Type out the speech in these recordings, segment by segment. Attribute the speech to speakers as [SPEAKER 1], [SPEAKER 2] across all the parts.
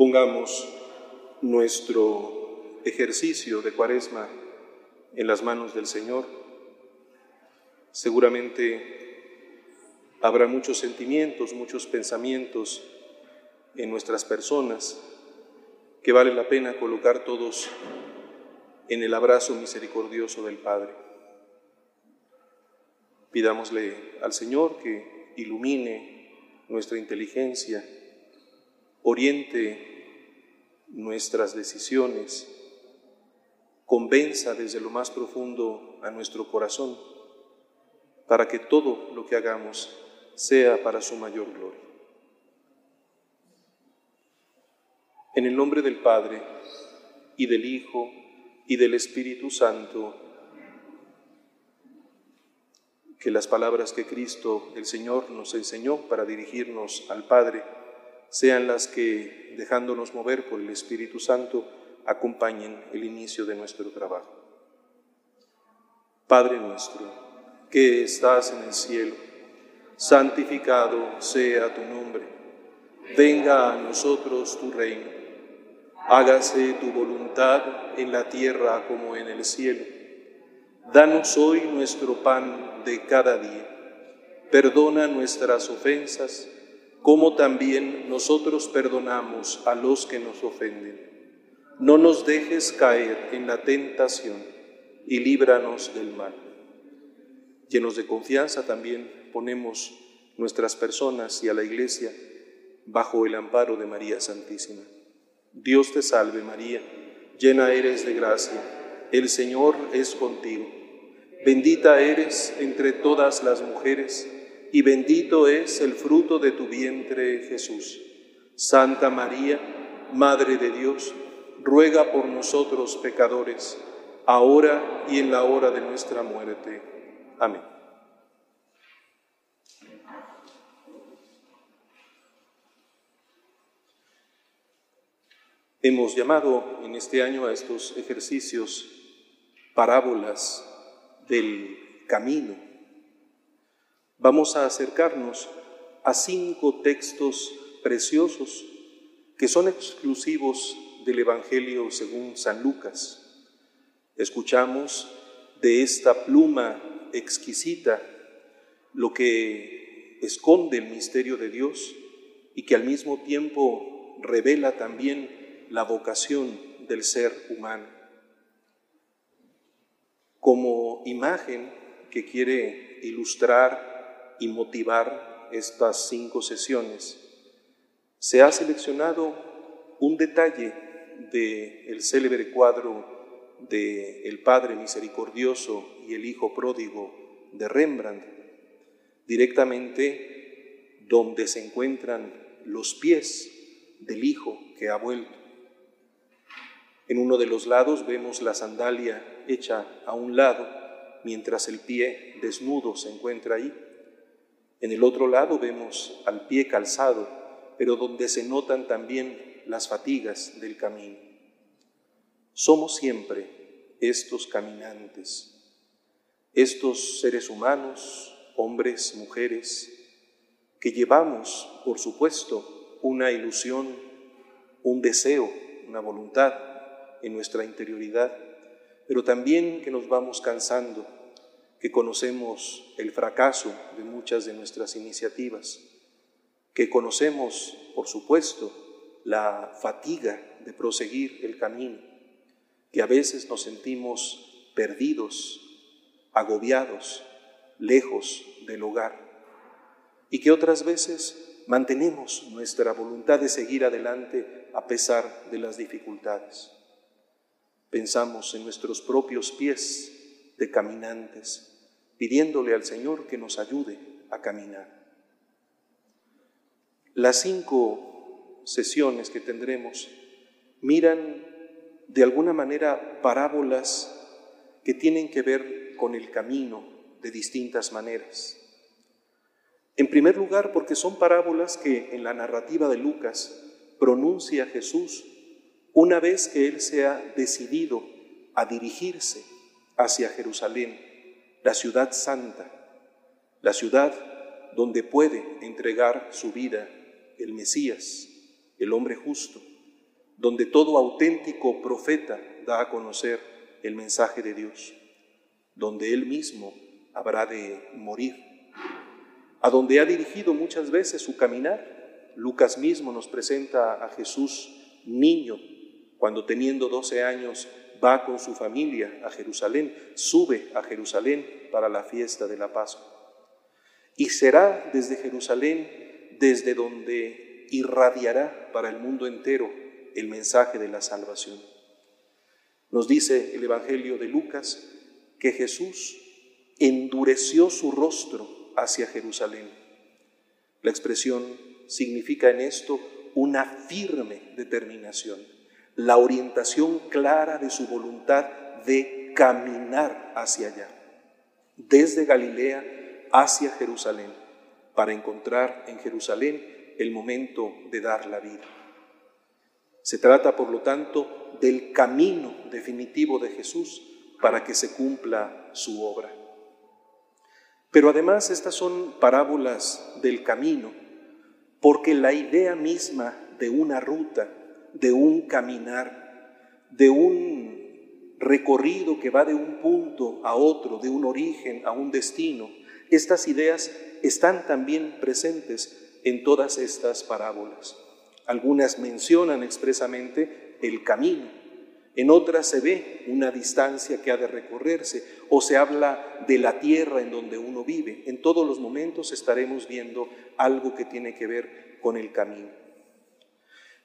[SPEAKER 1] Pongamos nuestro ejercicio de cuaresma en las manos del Señor. Seguramente habrá muchos sentimientos, muchos pensamientos en nuestras personas que vale la pena colocar todos en el abrazo misericordioso del Padre. Pidámosle al Señor que ilumine nuestra inteligencia, oriente nuestras decisiones, convenza desde lo más profundo a nuestro corazón, para que todo lo que hagamos sea para su mayor gloria. En el nombre del Padre, y del Hijo, y del Espíritu Santo, que las palabras que Cristo, el Señor, nos enseñó para dirigirnos al Padre, sean las que, dejándonos mover por el Espíritu Santo, acompañen el inicio de nuestro trabajo. Padre nuestro, que estás en el cielo, santificado sea tu nombre. Venga a nosotros tu reino. Hágase tu voluntad en la tierra como en el cielo. Danos hoy nuestro pan de cada día. Perdona nuestras ofensas como también nosotros perdonamos a los que nos ofenden. No nos dejes caer en la tentación y líbranos del mal. Llenos de confianza también ponemos nuestras personas y a la Iglesia bajo el amparo de María Santísima. Dios te salve María, llena eres de gracia, el Señor es contigo. Bendita eres entre todas las mujeres y bendito es el fruto de tu vientre, Jesús. Santa María, Madre de Dios, ruega por nosotros pecadores, ahora y en la hora de nuestra muerte. Amén. Hemos llamado en este año a estos ejercicios parábolas del camino vamos a acercarnos a cinco textos preciosos que son exclusivos del Evangelio según San Lucas. Escuchamos de esta pluma exquisita lo que esconde el misterio de Dios y que al mismo tiempo revela también la vocación del ser humano. Como imagen que quiere ilustrar y motivar estas cinco sesiones, se ha seleccionado un detalle del el célebre cuadro de El Padre Misericordioso y el Hijo Pródigo de Rembrandt, directamente donde se encuentran los pies del Hijo que ha vuelto. En uno de los lados vemos la sandalia hecha a un lado, mientras el pie desnudo se encuentra ahí. En el otro lado vemos al pie calzado, pero donde se notan también las fatigas del camino. Somos siempre estos caminantes, estos seres humanos, hombres, mujeres, que llevamos, por supuesto, una ilusión, un deseo, una voluntad en nuestra interioridad, pero también que nos vamos cansando que conocemos el fracaso de muchas de nuestras iniciativas, que conocemos, por supuesto, la fatiga de proseguir el camino, que a veces nos sentimos perdidos, agobiados, lejos del hogar, y que otras veces mantenemos nuestra voluntad de seguir adelante a pesar de las dificultades. Pensamos en nuestros propios pies de caminantes, pidiéndole al Señor que nos ayude a caminar. Las cinco sesiones que tendremos miran de alguna manera parábolas que tienen que ver con el camino de distintas maneras. En primer lugar, porque son parábolas que en la narrativa de Lucas pronuncia Jesús una vez que Él se ha decidido a dirigirse hacia Jerusalén la ciudad santa, la ciudad donde puede entregar su vida el Mesías, el hombre justo, donde todo auténtico profeta da a conocer el mensaje de Dios, donde Él mismo habrá de morir, a donde ha dirigido muchas veces su caminar. Lucas mismo nos presenta a Jesús niño, cuando teniendo 12 años va con su familia a Jerusalén, sube a Jerusalén para la fiesta de la Pascua. Y será desde Jerusalén desde donde irradiará para el mundo entero el mensaje de la salvación. Nos dice el Evangelio de Lucas que Jesús endureció su rostro hacia Jerusalén. La expresión significa en esto una firme determinación, la orientación clara de su voluntad de caminar hacia allá, desde Galilea hacia Jerusalén, para encontrar en Jerusalén el momento de dar la vida. Se trata, por lo tanto, del camino definitivo de Jesús para que se cumpla su obra. Pero además estas son parábolas del camino, porque la idea misma de una ruta, de un caminar, de un recorrido que va de un punto a otro, de un origen a un destino, estas ideas están también presentes en todas estas parábolas. Algunas mencionan expresamente el camino, en otras se ve una distancia que ha de recorrerse o se habla de la tierra en donde uno vive. En todos los momentos estaremos viendo algo que tiene que ver con el camino.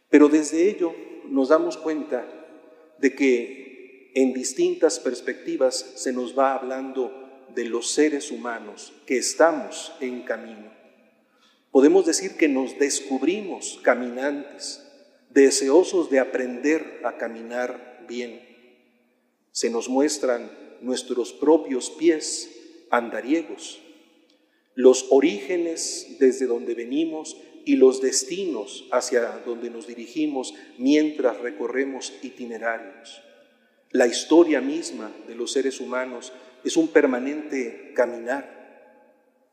[SPEAKER 1] Pero desde ello nos damos cuenta de que en distintas perspectivas se nos va hablando de los seres humanos que estamos en camino. Podemos decir que nos descubrimos caminantes, deseosos de aprender a caminar bien. Se nos muestran nuestros propios pies andariegos, los orígenes desde donde venimos y los destinos hacia donde nos dirigimos mientras recorremos itinerarios. La historia misma de los seres humanos es un permanente caminar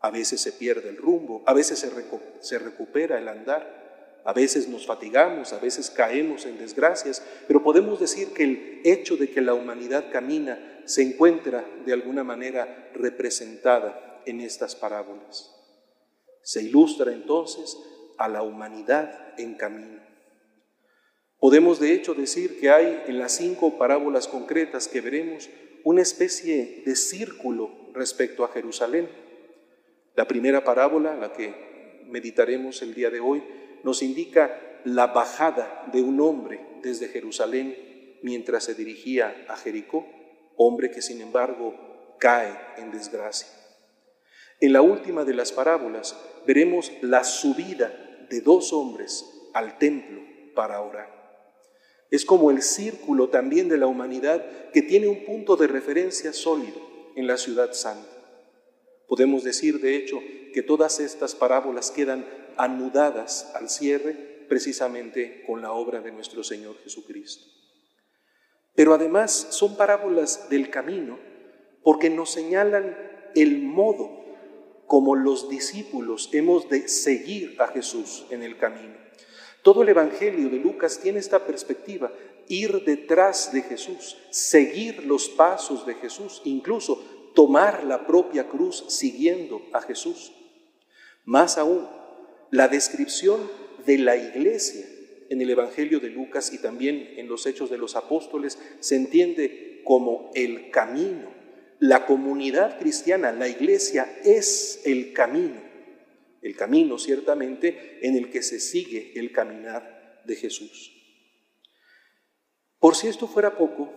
[SPEAKER 1] a veces se pierde el rumbo, a veces se, recupera el andar, a veces nos fatigamos, a veces caemos en desgracias, pero podemos decir que el hecho de que la humanidad camina se encuentra de alguna manera representada en estas parábolas. Se ilustra entonces a la humanidad en camino. Podemos de hecho decir que hay en las cinco parábolas concretas que veremos una especie de círculo respecto a Jerusalén la primera parábola, la que meditaremos el día de hoy, nos indica la bajada de un hombre desde Jerusalén mientras se dirigía a Jericó, hombre que sin embargo cae en desgracia. En la última de las parábolas veremos la subida de dos hombres al templo para orar. Es como el círculo también de la humanidad que tiene un punto de referencia sólido en la ciudad santa. Podemos decir, de hecho, que todas estas parábolas quedan anudadas al cierre precisamente con la obra de nuestro Señor Jesucristo. Pero además son parábolas del camino porque nos señalan el modo como los discípulos hemos de seguir a Jesús en el camino. Todo el Evangelio de Lucas tiene esta perspectiva, ir detrás de Jesús, seguir los pasos de Jesús, incluso tomar la propia cruz siguiendo a Jesús. Más aún, la descripción de la iglesia en el Evangelio de Lucas y también en los Hechos de los Apóstoles se entiende como el camino. La comunidad cristiana, la iglesia es el camino. El camino ciertamente en el que se sigue el caminar de Jesús. Por si esto fuera poco,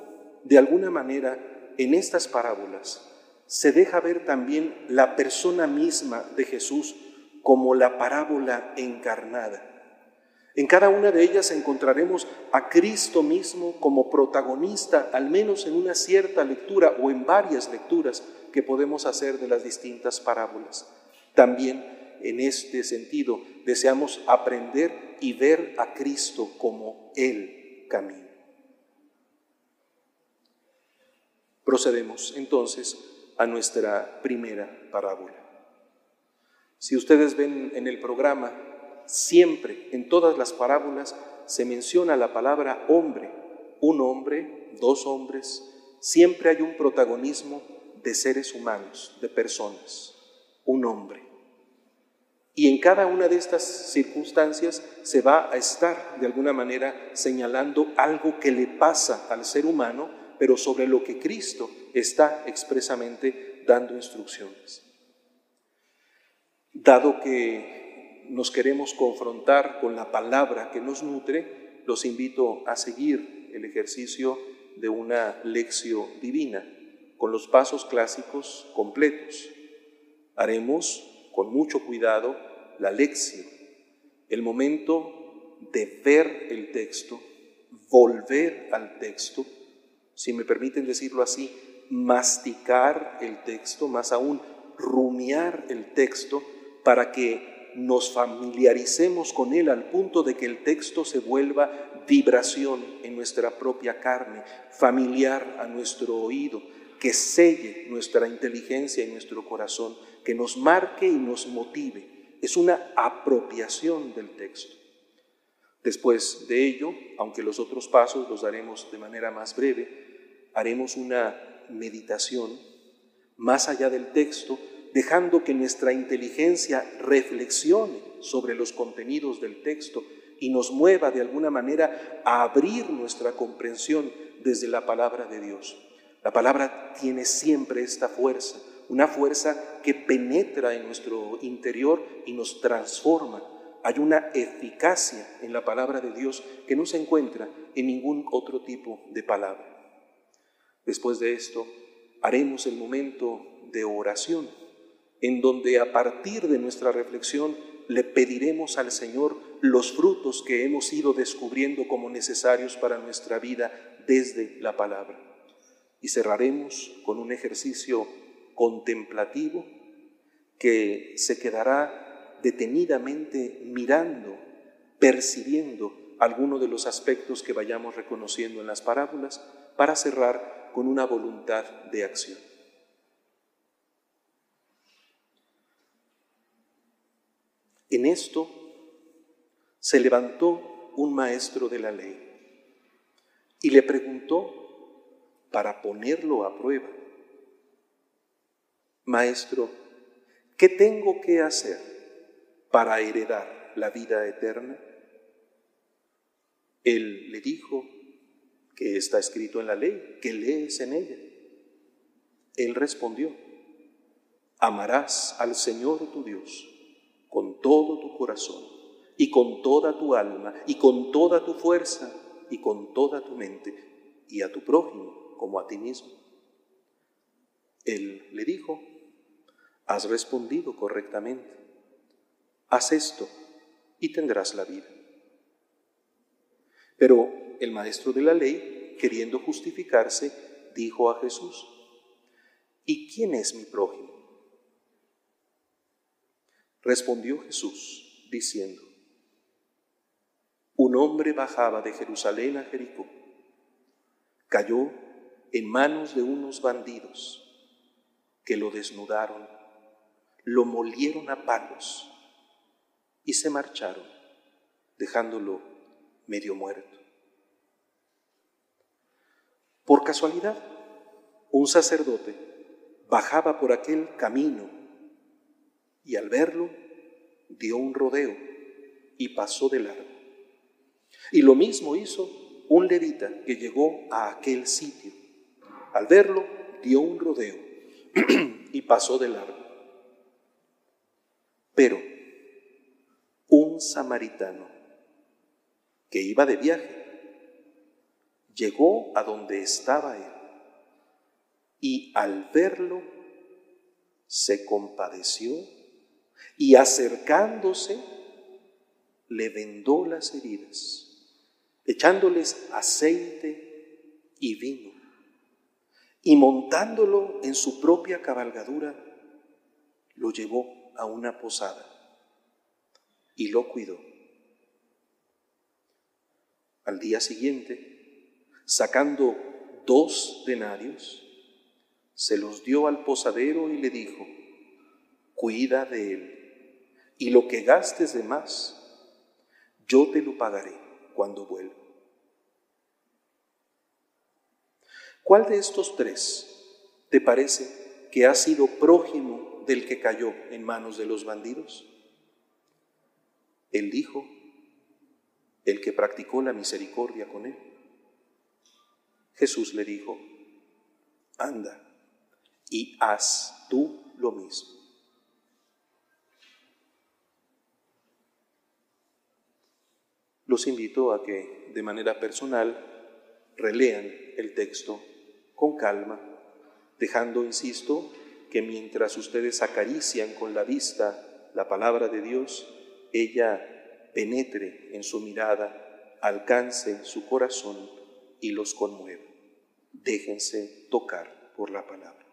[SPEAKER 1] de alguna manera en estas parábolas se deja ver también la persona misma de Jesús como la parábola encarnada. En cada una de ellas encontraremos a Cristo mismo como protagonista, al menos en una cierta lectura o en varias lecturas que podemos hacer de las distintas parábolas. También en este sentido deseamos aprender y ver a Cristo como el camino. Procedemos entonces a nuestra primera parábola. Si ustedes ven en el programa, siempre, en todas las parábolas, se menciona la palabra hombre, un hombre, dos hombres, siempre hay un protagonismo de seres humanos, de personas, un hombre. Y en cada una de estas circunstancias se va a estar de alguna manera señalando algo que le pasa al ser humano, pero sobre lo que Cristo está expresamente dando instrucciones. Dado que nos queremos confrontar con la palabra que nos nutre, los invito a seguir el ejercicio de una lección divina con los pasos clásicos completos. Haremos con mucho cuidado la lección, el momento de ver el texto, volver al texto, si me permiten decirlo así, masticar el texto, más aún rumiar el texto para que nos familiaricemos con él al punto de que el texto se vuelva vibración en nuestra propia carne, familiar a nuestro oído, que selle nuestra inteligencia y nuestro corazón, que nos marque y nos motive. Es una apropiación del texto. Después de ello, aunque los otros pasos los daremos de manera más breve, haremos una meditación más allá del texto, dejando que nuestra inteligencia reflexione sobre los contenidos del texto y nos mueva de alguna manera a abrir nuestra comprensión desde la palabra de Dios. La palabra tiene siempre esta fuerza, una fuerza que penetra en nuestro interior y nos transforma. Hay una eficacia en la palabra de Dios que no se encuentra en ningún otro tipo de palabra. Después de esto, haremos el momento de oración, en donde a partir de nuestra reflexión le pediremos al Señor los frutos que hemos ido descubriendo como necesarios para nuestra vida desde la palabra. Y cerraremos con un ejercicio contemplativo que se quedará detenidamente mirando, percibiendo alguno de los aspectos que vayamos reconociendo en las parábolas para cerrar con una voluntad de acción. En esto se levantó un maestro de la ley y le preguntó para ponerlo a prueba, Maestro, ¿qué tengo que hacer para heredar la vida eterna? Él le dijo que está escrito en la ley, que lees en ella. Él respondió, amarás al Señor tu Dios con todo tu corazón y con toda tu alma y con toda tu fuerza y con toda tu mente y a tu prójimo como a ti mismo. Él le dijo, has respondido correctamente, haz esto y tendrás la vida. Pero el maestro de la ley, queriendo justificarse, dijo a Jesús, ¿y quién es mi prójimo? Respondió Jesús diciendo, un hombre bajaba de Jerusalén a Jericó, cayó en manos de unos bandidos que lo desnudaron, lo molieron a palos y se marcharon, dejándolo medio muerto. Por casualidad, un sacerdote bajaba por aquel camino y al verlo dio un rodeo y pasó de largo. Y lo mismo hizo un levita que llegó a aquel sitio. Al verlo dio un rodeo y pasó de largo. Pero un samaritano que iba de viaje llegó a donde estaba él y al verlo se compadeció y acercándose le vendó las heridas, echándoles aceite y vino, y montándolo en su propia cabalgadura, lo llevó a una posada y lo cuidó. Al día siguiente, sacando dos denarios, se los dio al posadero y le dijo, cuida de él, y lo que gastes de más, yo te lo pagaré cuando vuelva. ¿Cuál de estos tres te parece que ha sido prójimo del que cayó en manos de los bandidos? El dijo, el que practicó la misericordia con él. Jesús le dijo, anda y haz tú lo mismo. Los invito a que de manera personal relean el texto con calma, dejando, insisto, que mientras ustedes acarician con la vista la palabra de Dios, ella penetre en su mirada, alcance su corazón y los conmueva. Déjense tocar por la palabra.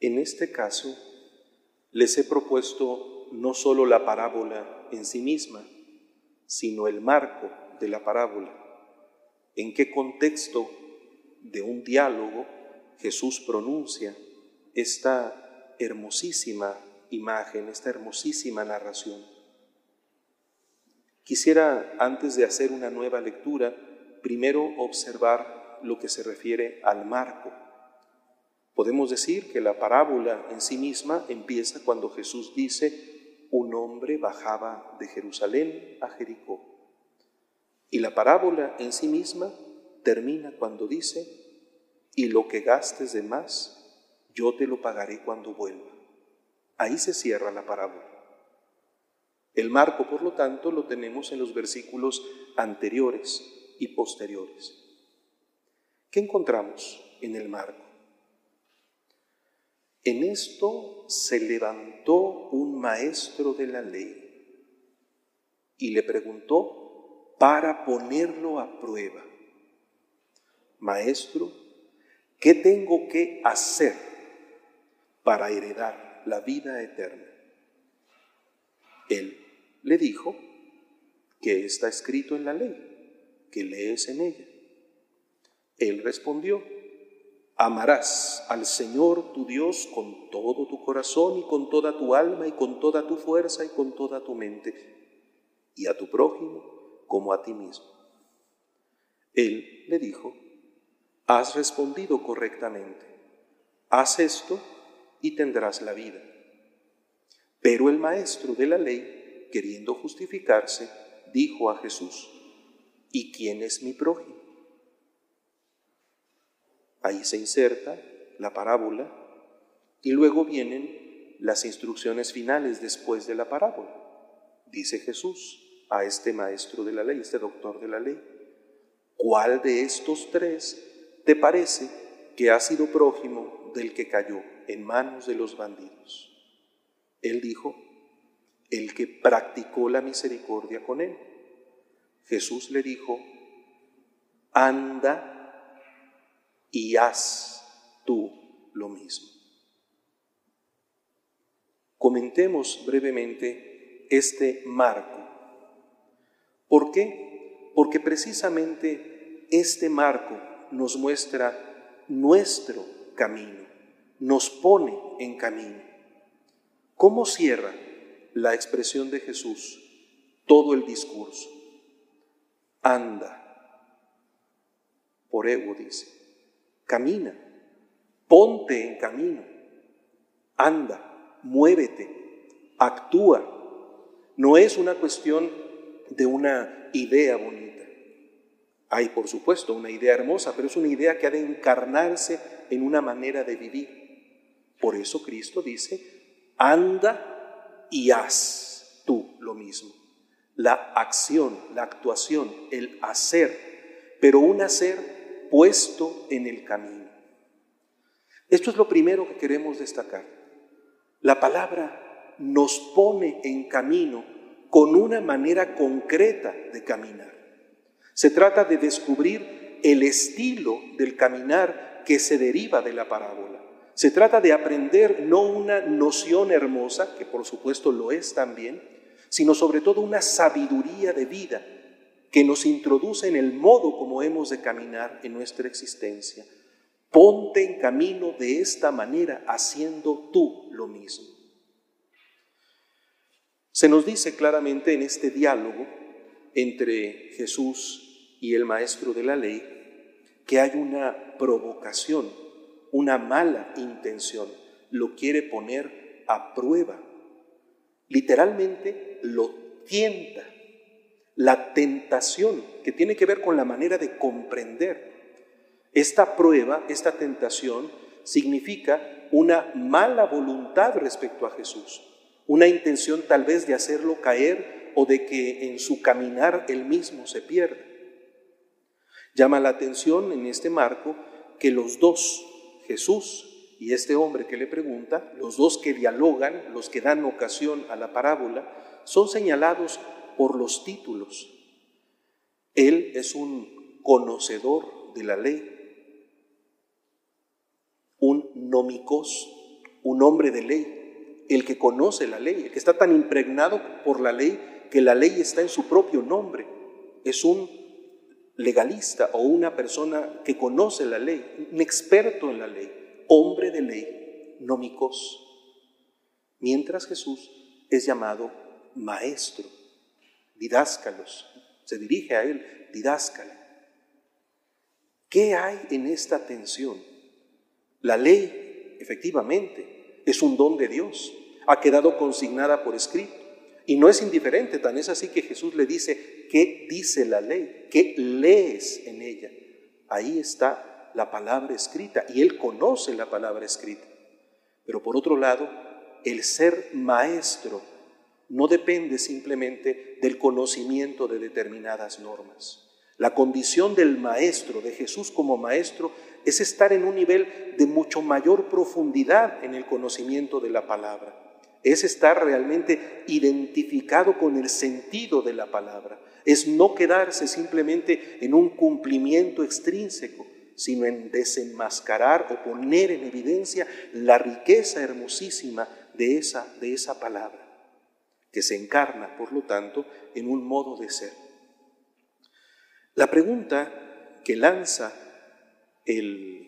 [SPEAKER 1] En este caso, les he propuesto no solo la parábola en sí misma, sino el marco de la parábola. ¿En qué contexto de un diálogo Jesús pronuncia esta hermosísima imagen, esta hermosísima narración? Quisiera, antes de hacer una nueva lectura, primero observar lo que se refiere al marco Podemos decir que la parábola en sí misma empieza cuando Jesús dice, un hombre bajaba de Jerusalén a Jericó. Y la parábola en sí misma termina cuando dice, y lo que gastes de más, yo te lo pagaré cuando vuelva. Ahí se cierra la parábola. El marco, por lo tanto, lo tenemos en los versículos anteriores y posteriores. ¿Qué encontramos en el marco? En esto se levantó un maestro de la ley y le preguntó para ponerlo a prueba, Maestro, ¿qué tengo que hacer para heredar la vida eterna? Él le dijo que está escrito en la ley, que lees en ella. Él respondió, Amarás al Señor tu Dios con todo tu corazón y con toda tu alma y con toda tu fuerza y con toda tu mente, y a tu prójimo como a ti mismo. Él le dijo, has respondido correctamente, haz esto y tendrás la vida. Pero el maestro de la ley, queriendo justificarse, dijo a Jesús, ¿y quién es mi prójimo? Ahí se inserta la parábola y luego vienen las instrucciones finales después de la parábola. Dice Jesús a este maestro de la ley, este doctor de la ley, ¿cuál de estos tres te parece que ha sido prójimo del que cayó en manos de los bandidos? Él dijo, el que practicó la misericordia con él. Jesús le dijo, anda y haz tú lo mismo. Comentemos brevemente este marco. ¿Por qué? Porque precisamente este marco nos muestra nuestro camino, nos pone en camino. ¿Cómo cierra la expresión de Jesús todo el discurso? Anda. Por ego dice, camina, ponte en camino, anda, muévete, actúa. No es una cuestión de una idea bonita. Hay, por supuesto, una idea hermosa, pero es una idea que ha de encarnarse en una manera de vivir. Por eso Cristo dice, anda y haz tú lo mismo. La acción, la actuación, el hacer, pero un hacer puesto en el camino. Esto es lo primero que queremos destacar. La palabra nos pone en camino con una manera concreta de caminar. Se trata de descubrir el estilo del caminar que se deriva de la parábola. Se trata de aprender no una noción hermosa, que por supuesto lo es también, sino sobre todo una sabiduría de vida que nos introduce en el modo como hemos de caminar en nuestra existencia. Ponte en camino de esta manera, haciendo tú lo mismo. Se nos dice claramente en este diálogo entre Jesús y el maestro de la ley que hay una provocación, una mala intención, lo quiere poner a prueba. Literalmente lo tienta. La tentación que tiene que ver con la manera de comprender. Esta prueba, esta tentación, significa una mala voluntad respecto a Jesús, una intención tal vez de hacerlo caer o de que en su caminar él mismo se pierda. Llama la atención en este marco que los dos, Jesús y este hombre que le pregunta, los dos que dialogan, los que dan ocasión a la parábola, son señalados por los títulos. Él es un conocedor de la ley, un nomicos, un hombre de ley, el que conoce la ley, el que está tan impregnado por la ley que la ley está en su propio nombre. Es un legalista o una persona que conoce la ley, un experto en la ley, hombre de ley, nómicos. Mientras Jesús es llamado maestro, didáscalos, se dirige a él, didáscalo. ¿Qué hay en esta tensión? La ley, efectivamente, es un don de Dios, ha quedado consignada por escrito. Y no es indiferente, tan es así que Jesús le dice, ¿qué dice la ley? ¿Qué lees en ella? Ahí está la palabra escrita y él conoce la palabra escrita. Pero por otro lado, el ser maestro no depende simplemente del conocimiento de determinadas normas. La condición del maestro, de Jesús como maestro, es estar en un nivel de mucho mayor profundidad en el conocimiento de la palabra. Es estar realmente identificado con el sentido de la palabra, es no quedarse simplemente en un cumplimiento extrínseco, sino en desenmascarar o poner en evidencia la riqueza hermosísima de esa, de esa palabra, que se encarna, por lo tanto, en un modo de ser. La pregunta que lanza el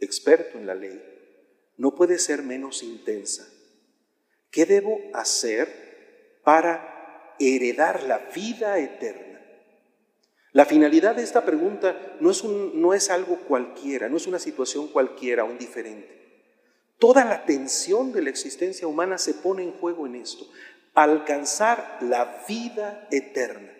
[SPEAKER 1] experto en la ley no puede ser menos intensa ¿Qué debo hacer para heredar la vida eterna? La finalidad de esta pregunta no es, no es algo cualquiera, no es una situación cualquiera o indiferente. Toda la tensión de la existencia humana se pone en juego en esto, alcanzar la vida eterna.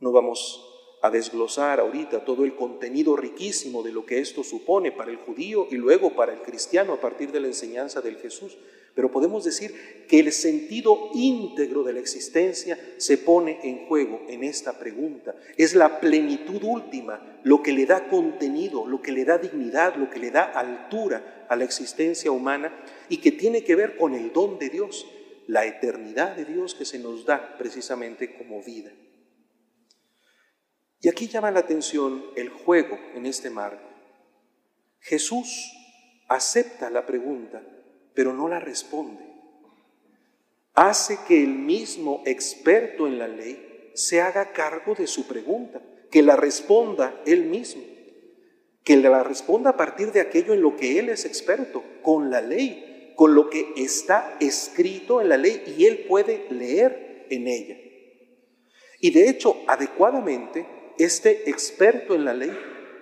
[SPEAKER 1] No vamos a desglosar ahorita todo el contenido riquísimo de lo que esto supone para el judío y luego para el cristiano a partir de la enseñanza del Jesús. Pero podemos decir que el sentido íntegro de la existencia se pone en juego en esta pregunta. Es la plenitud última, lo que le da contenido, lo que le da dignidad, lo que le da altura a la existencia humana y que tiene que ver con el don de Dios, la eternidad de Dios que se nos da precisamente como vida. Y aquí llama la atención el juego en este marco. Jesús acepta la pregunta pero no la responde. Hace que el mismo experto en la ley se haga cargo de su pregunta, que la responda él mismo. que la responda a partir de aquello en lo que Él es experto, con la ley, con lo que está escrito en la ley y Él puede leer en ella. Y de hecho, adecuadamente, este experto en la ley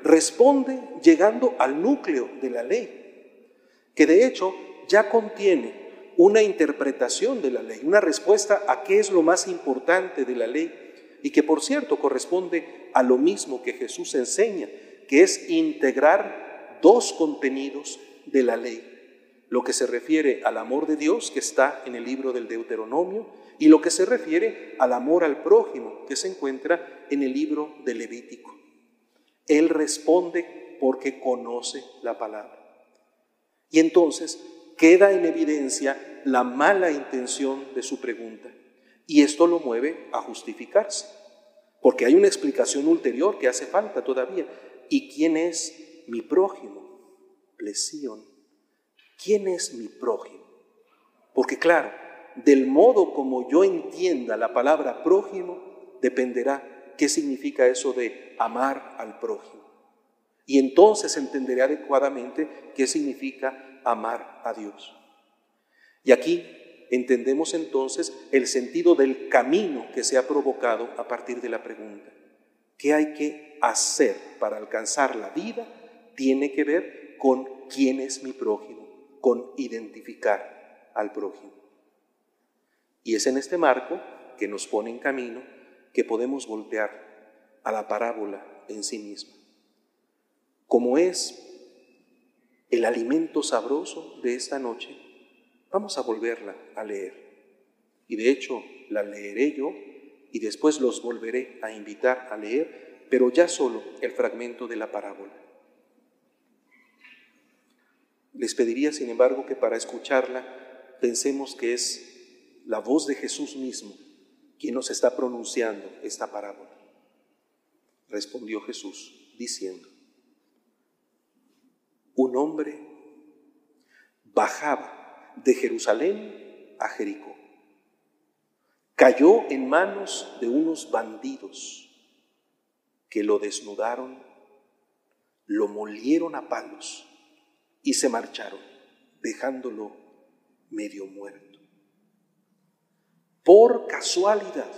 [SPEAKER 1] responde llegando al núcleo de la ley, que de hecho ya contiene una interpretación de la ley, una respuesta a qué es lo más importante de la ley y que por cierto corresponde a lo mismo que Jesús enseña, que es integrar dos contenidos de la ley. Lo que se refiere al amor de Dios, que está en el libro del Deuteronomio, y lo que se refiere al amor al prójimo, que se encuentra en el libro del Levítico. Él responde porque conoce la palabra. Y entonces queda en evidencia la mala intención de su pregunta. Y esto lo mueve a justificarse, porque hay una explicación ulterior que hace falta todavía. ¿Y quién es mi prójimo? Lesión. ¿Quién es mi prójimo? Porque claro, del modo como yo entienda la palabra prójimo, dependerá qué significa eso de amar al prójimo. Y entonces entenderé adecuadamente qué significa amar a Dios. Y aquí entendemos entonces el sentido del camino que se ha provocado a partir de la pregunta. ¿Qué hay que hacer para alcanzar la vida? Tiene que ver con quién es mi prójimo, con identificar al prójimo. Y es en este marco que nos pone en camino que podemos voltear a la parábola en sí misma. Como es el alimento sabroso de esta noche, vamos a volverla a leer. Y de hecho la leeré yo y después los volveré a invitar a leer, pero ya solo el fragmento de la parábola. Les pediría, sin embargo, que para escucharla pensemos que es la voz de Jesús mismo quien nos está pronunciando esta parábola. Respondió Jesús diciendo, un hombre bajaba de Jerusalén a Jericó cayó en manos de unos bandidos que lo desnudaron, lo molieron a palos y se marcharon, dejándolo medio muerto. Por casualidad,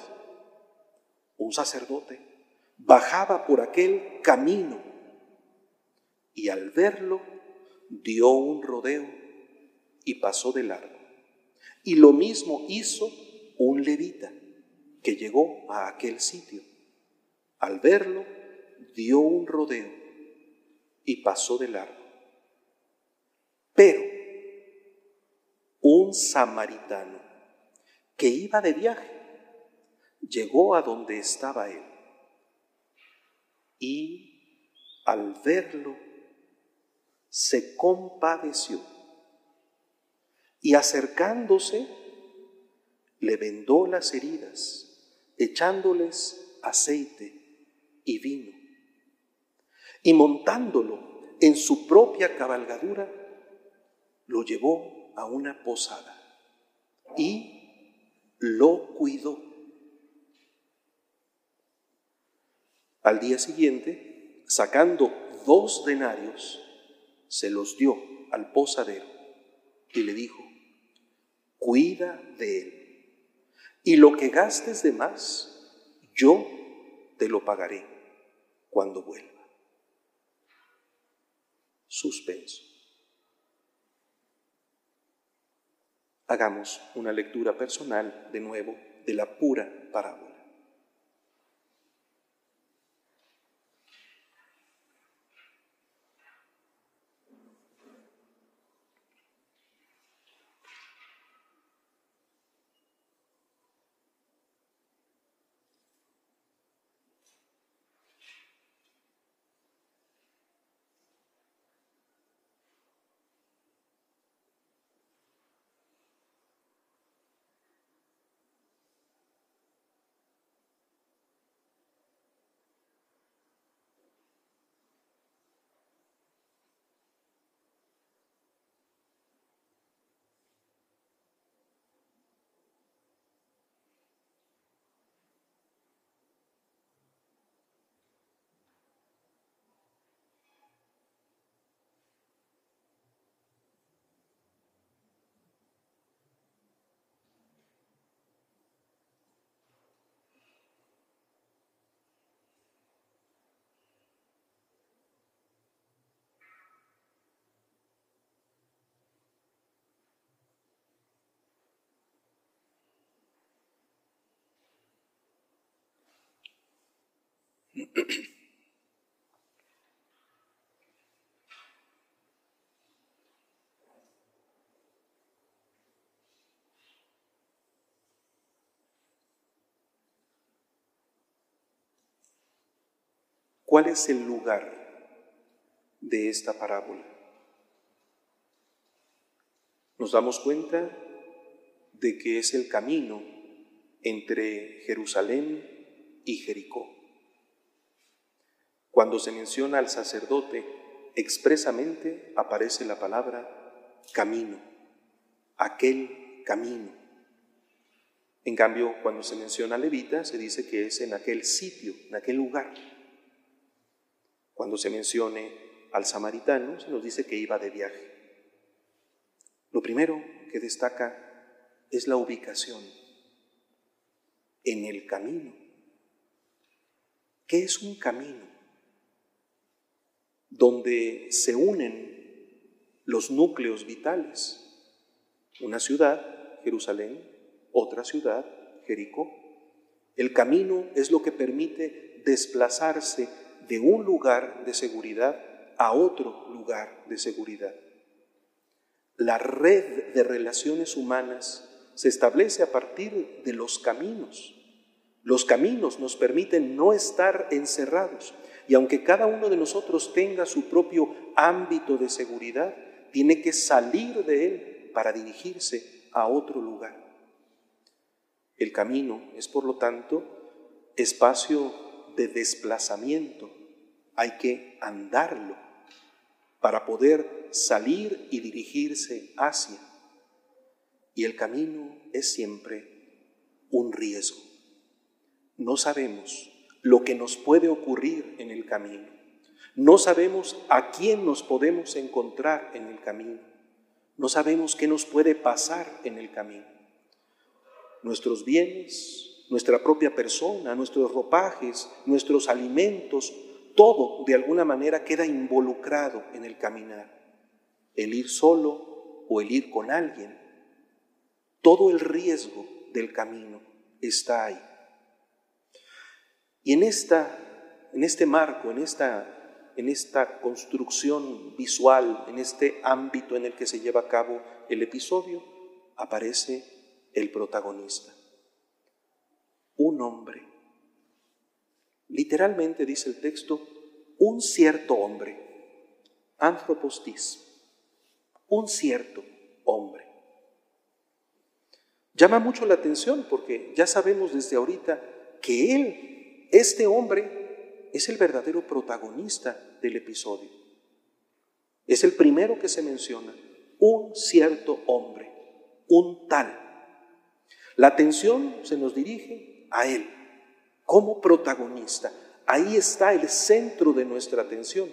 [SPEAKER 1] un sacerdote bajaba por aquel camino y al verlo dio un rodeo y pasó de largo. Y lo mismo hizo un levita que llegó a aquel sitio. Al verlo, dio un rodeo y pasó de largo. Pero un samaritano que iba de viaje llegó a donde estaba él y al verlo se compadeció y acercándose le vendó las heridas, echándoles aceite y vino. Y montándolo en su propia cabalgadura, lo llevó a una posada y lo cuidó. Al día siguiente, sacando dos denarios, se los dio al posadero y le dijo, cuida de él y lo que gastes de más, yo te lo pagaré cuando vuelva. Suspenso. Hagamos una lectura personal de nuevo de la pura parábola. ¿Cuál es el lugar de esta parábola? Nos damos cuenta de que es el camino entre Jerusalén y Jericó. Cuando se menciona al sacerdote, expresamente aparece la palabra camino, aquel camino. En cambio, cuando se menciona levita, se dice que es en aquel sitio, en aquel lugar. Cuando se mencione al samaritano, se nos dice que iba de viaje. Lo primero que destaca es la ubicación en el camino. ¿Qué es un camino? Donde se unen los núcleos vitales. Una ciudad, Jerusalén, otra ciudad, Jericó. El camino es lo que permite desplazarse de un lugar de seguridad a otro lugar de seguridad. La red de relaciones humanas se establece a partir de los caminos. Los caminos nos permiten no estar encerrados y aunque cada uno de nosotros tenga su propio ámbito de seguridad, tiene que salir de él para dirigirse a otro lugar. El camino es, por lo tanto, espacio de desplazamiento, hay que andarlo para poder salir y dirigirse hacia. Y el camino es siempre un riesgo. No sabemos lo que nos puede ocurrir en el camino. No sabemos a quién nos podemos encontrar en el camino. No sabemos qué nos puede pasar en el camino. Nuestros bienes, nuestra propia persona, nuestros ropajes, nuestros alimentos, todo de alguna manera queda involucrado en el caminar. El ir solo o el ir con alguien. Todo el riesgo del camino está ahí. Y en, esta, en este marco, en esta, en esta construcción visual, en este ámbito en el que se lleva a cabo el episodio, aparece el protagonista un hombre. Literalmente dice el texto, un cierto hombre, anthropostis, un cierto hombre. Llama mucho la atención porque ya sabemos desde ahorita que él, este hombre, es el verdadero protagonista del episodio. Es el primero que se menciona, un cierto hombre, un tal. La atención se nos dirige a Él como protagonista. Ahí está el centro de nuestra atención.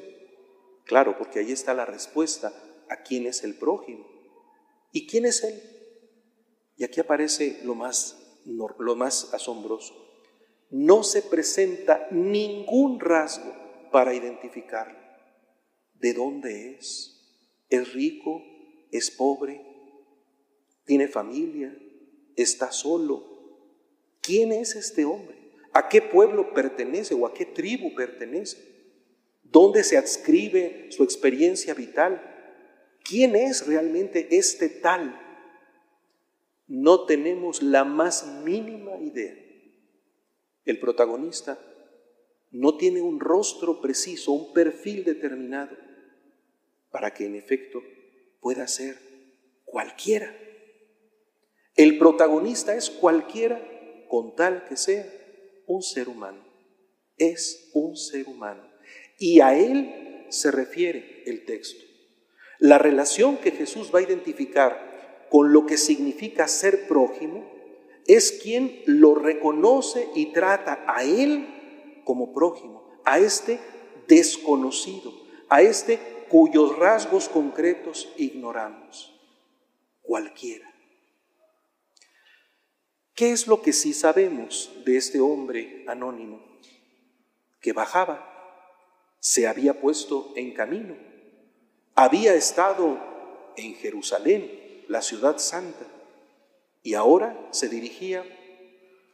[SPEAKER 1] Claro, porque ahí está la respuesta a quién es el prójimo y quién es Él. Y aquí aparece lo más, lo más asombroso. No se presenta ningún rasgo para identificarlo. ¿De dónde es? ¿Es rico? ¿Es pobre? ¿Tiene familia? ¿Está solo? ¿Quién es este hombre? ¿A qué pueblo pertenece o a qué tribu pertenece? ¿Dónde se adscribe su experiencia vital? ¿Quién es realmente este tal? No tenemos la más mínima idea. El protagonista no tiene un rostro preciso, un perfil determinado, para que en efecto pueda ser cualquiera. El protagonista es cualquiera con tal que sea un ser humano. Es un ser humano. Y a él se refiere el texto. La relación que Jesús va a identificar con lo que significa ser prójimo es quien lo reconoce y trata a él como prójimo, a este desconocido, a este cuyos rasgos concretos ignoramos. Cualquiera. ¿Qué es lo que sí sabemos de este hombre anónimo? Que bajaba, se había puesto en camino, había estado en Jerusalén, la ciudad santa, y ahora se dirigía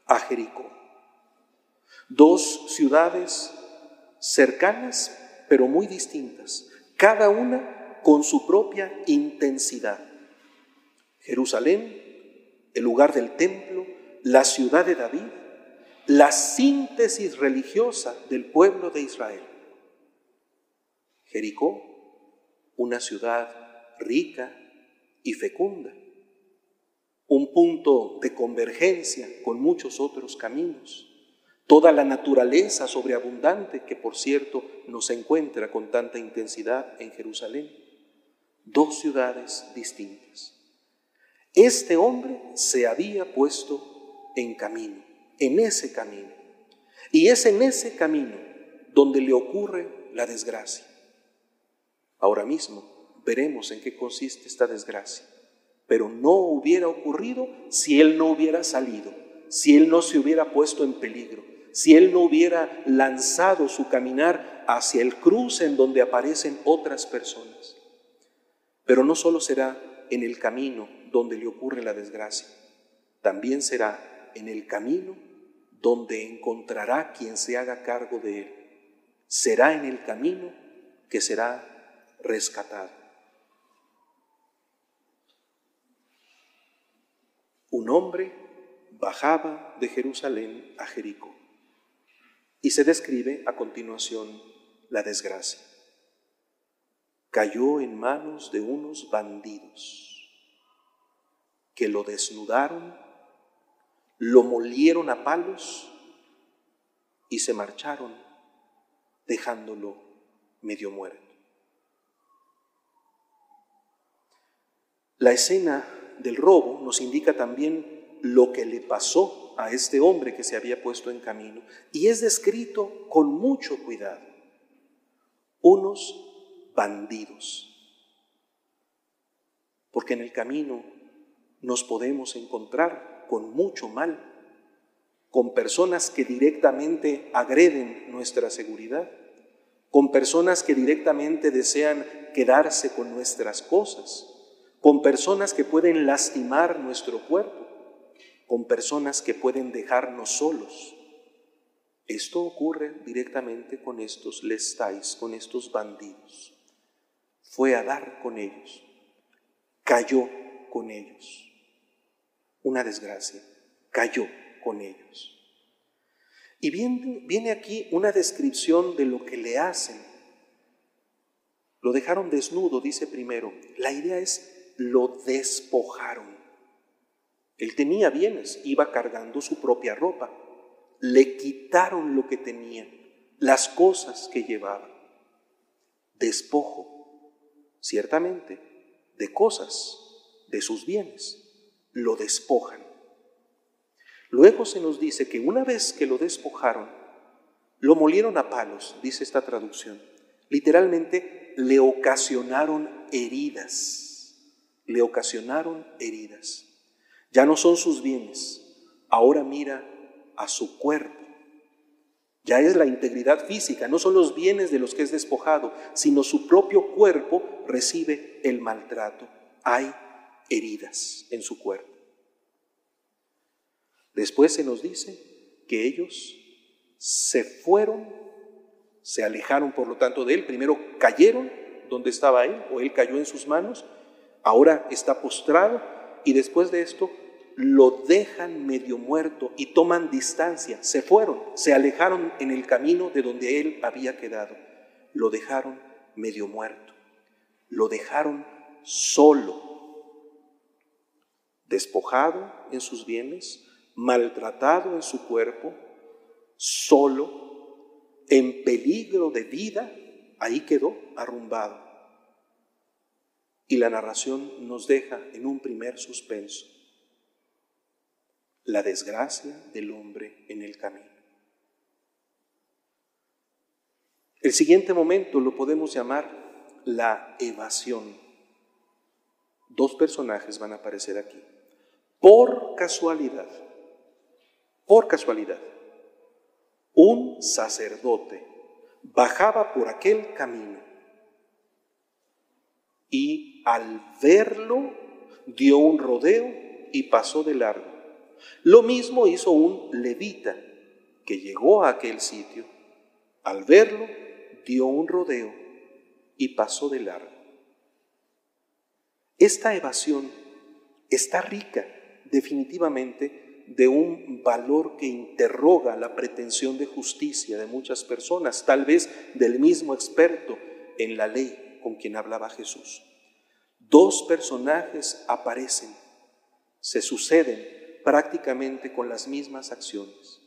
[SPEAKER 1] a Jericó. Dos ciudades cercanas pero muy distintas, cada una con su propia intensidad. Jerusalén, el lugar del templo, la ciudad de David, la síntesis religiosa del pueblo de Israel. Jericó, una ciudad rica y fecunda, un punto de convergencia con muchos otros caminos, toda la naturaleza sobreabundante que por cierto no se encuentra con tanta intensidad en Jerusalén, dos ciudades distintas. Este hombre se había puesto en camino, en ese camino, y es en ese camino donde le ocurre la desgracia. Ahora mismo veremos en qué consiste esta desgracia, pero no hubiera ocurrido si él no hubiera salido, si él no se hubiera puesto en peligro, si él no hubiera lanzado su caminar hacia el cruce en donde aparecen otras personas. Pero no solo será en el camino donde le ocurre la desgracia, también será en el camino donde encontrará quien se haga cargo de él. Será en el camino que será rescatado. Un hombre bajaba de Jerusalén a Jericó. Y se describe a continuación la desgracia. Cayó en manos de unos bandidos que lo desnudaron, lo molieron a palos y se marcharon dejándolo medio muerto. La escena del robo nos indica también lo que le pasó a este hombre que se había puesto en camino y es descrito con mucho cuidado. Unos bandidos. Porque en el camino nos podemos encontrar con mucho mal, con personas que directamente agreden nuestra seguridad, con personas que directamente desean quedarse con nuestras cosas, con personas que pueden lastimar nuestro cuerpo con personas que pueden dejarnos solos. Esto ocurre directamente con estos lestais, con estos bandidos. Fue a dar con ellos, cayó con ellos. Una desgracia, cayó con ellos. Y viene, viene aquí una descripción de lo que le hacen. Lo dejaron desnudo, dice primero. La idea es, lo despojaron. Él tenía bienes, iba cargando su propia ropa. Le quitaron lo que tenía, las cosas que llevaba. Despojo, ciertamente, de cosas, de sus bienes. Lo despojan. Luego se nos dice que una vez que lo despojaron, lo molieron a palos, dice esta traducción. Literalmente, le ocasionaron heridas. Le ocasionaron heridas. Ya no son sus bienes, ahora mira a su cuerpo. Ya es la integridad física, no son los bienes de los que es despojado, sino su propio cuerpo recibe el maltrato. Hay heridas en su cuerpo. Después se nos dice que ellos se fueron, se alejaron por lo tanto de él, primero cayeron donde estaba él, o él cayó en sus manos, ahora está postrado y después de esto lo dejan medio muerto y toman distancia, se fueron, se alejaron en el camino de donde él había quedado, lo dejaron medio muerto, lo dejaron solo, despojado en sus bienes, maltratado en su cuerpo, solo, en peligro de vida, ahí quedó arrumbado. Y la narración nos deja en un primer suspenso. La desgracia del hombre en el camino. El siguiente momento lo podemos llamar la evasión. Dos personajes van a aparecer aquí. Por casualidad, por casualidad, un sacerdote bajaba por aquel camino y al verlo dio un rodeo y pasó de largo. Lo mismo hizo un levita que llegó a aquel sitio, al verlo, dio un rodeo y pasó de largo. Esta evasión está rica definitivamente de un valor que interroga la pretensión de justicia de muchas personas, tal vez del mismo experto en la ley con quien hablaba Jesús. Dos personajes aparecen, se suceden prácticamente con las mismas acciones.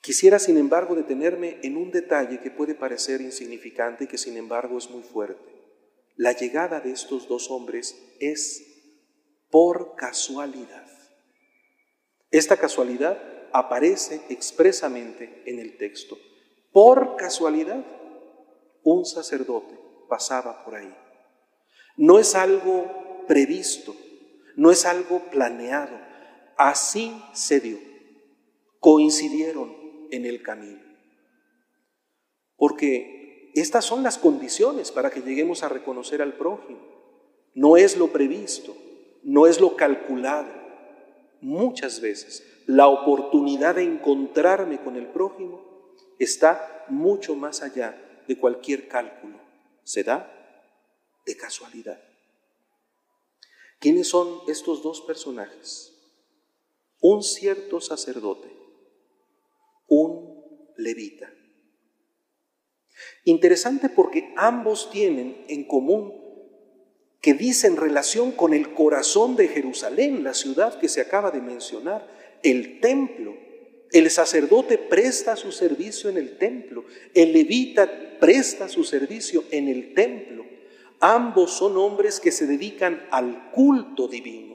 [SPEAKER 1] Quisiera, sin embargo, detenerme en un detalle que puede parecer insignificante y que, sin embargo, es muy fuerte. La llegada de estos dos hombres es por casualidad. Esta casualidad aparece expresamente en el texto. Por casualidad, un sacerdote pasaba por ahí. No es algo previsto, no es algo planeado, Así se dio. Coincidieron en el camino. Porque estas son las condiciones para que lleguemos a reconocer al prójimo. No es lo previsto, no es lo calculado. Muchas veces la oportunidad de encontrarme con el prójimo está mucho más allá de cualquier cálculo. Se da de casualidad. ¿Quiénes son estos dos personajes? un cierto sacerdote, un levita. Interesante porque ambos tienen en común que dicen relación con el corazón de Jerusalén, la ciudad que se acaba de mencionar, el templo. El sacerdote presta su servicio en el templo, el levita presta su servicio en el templo. Ambos son hombres que se dedican al culto divino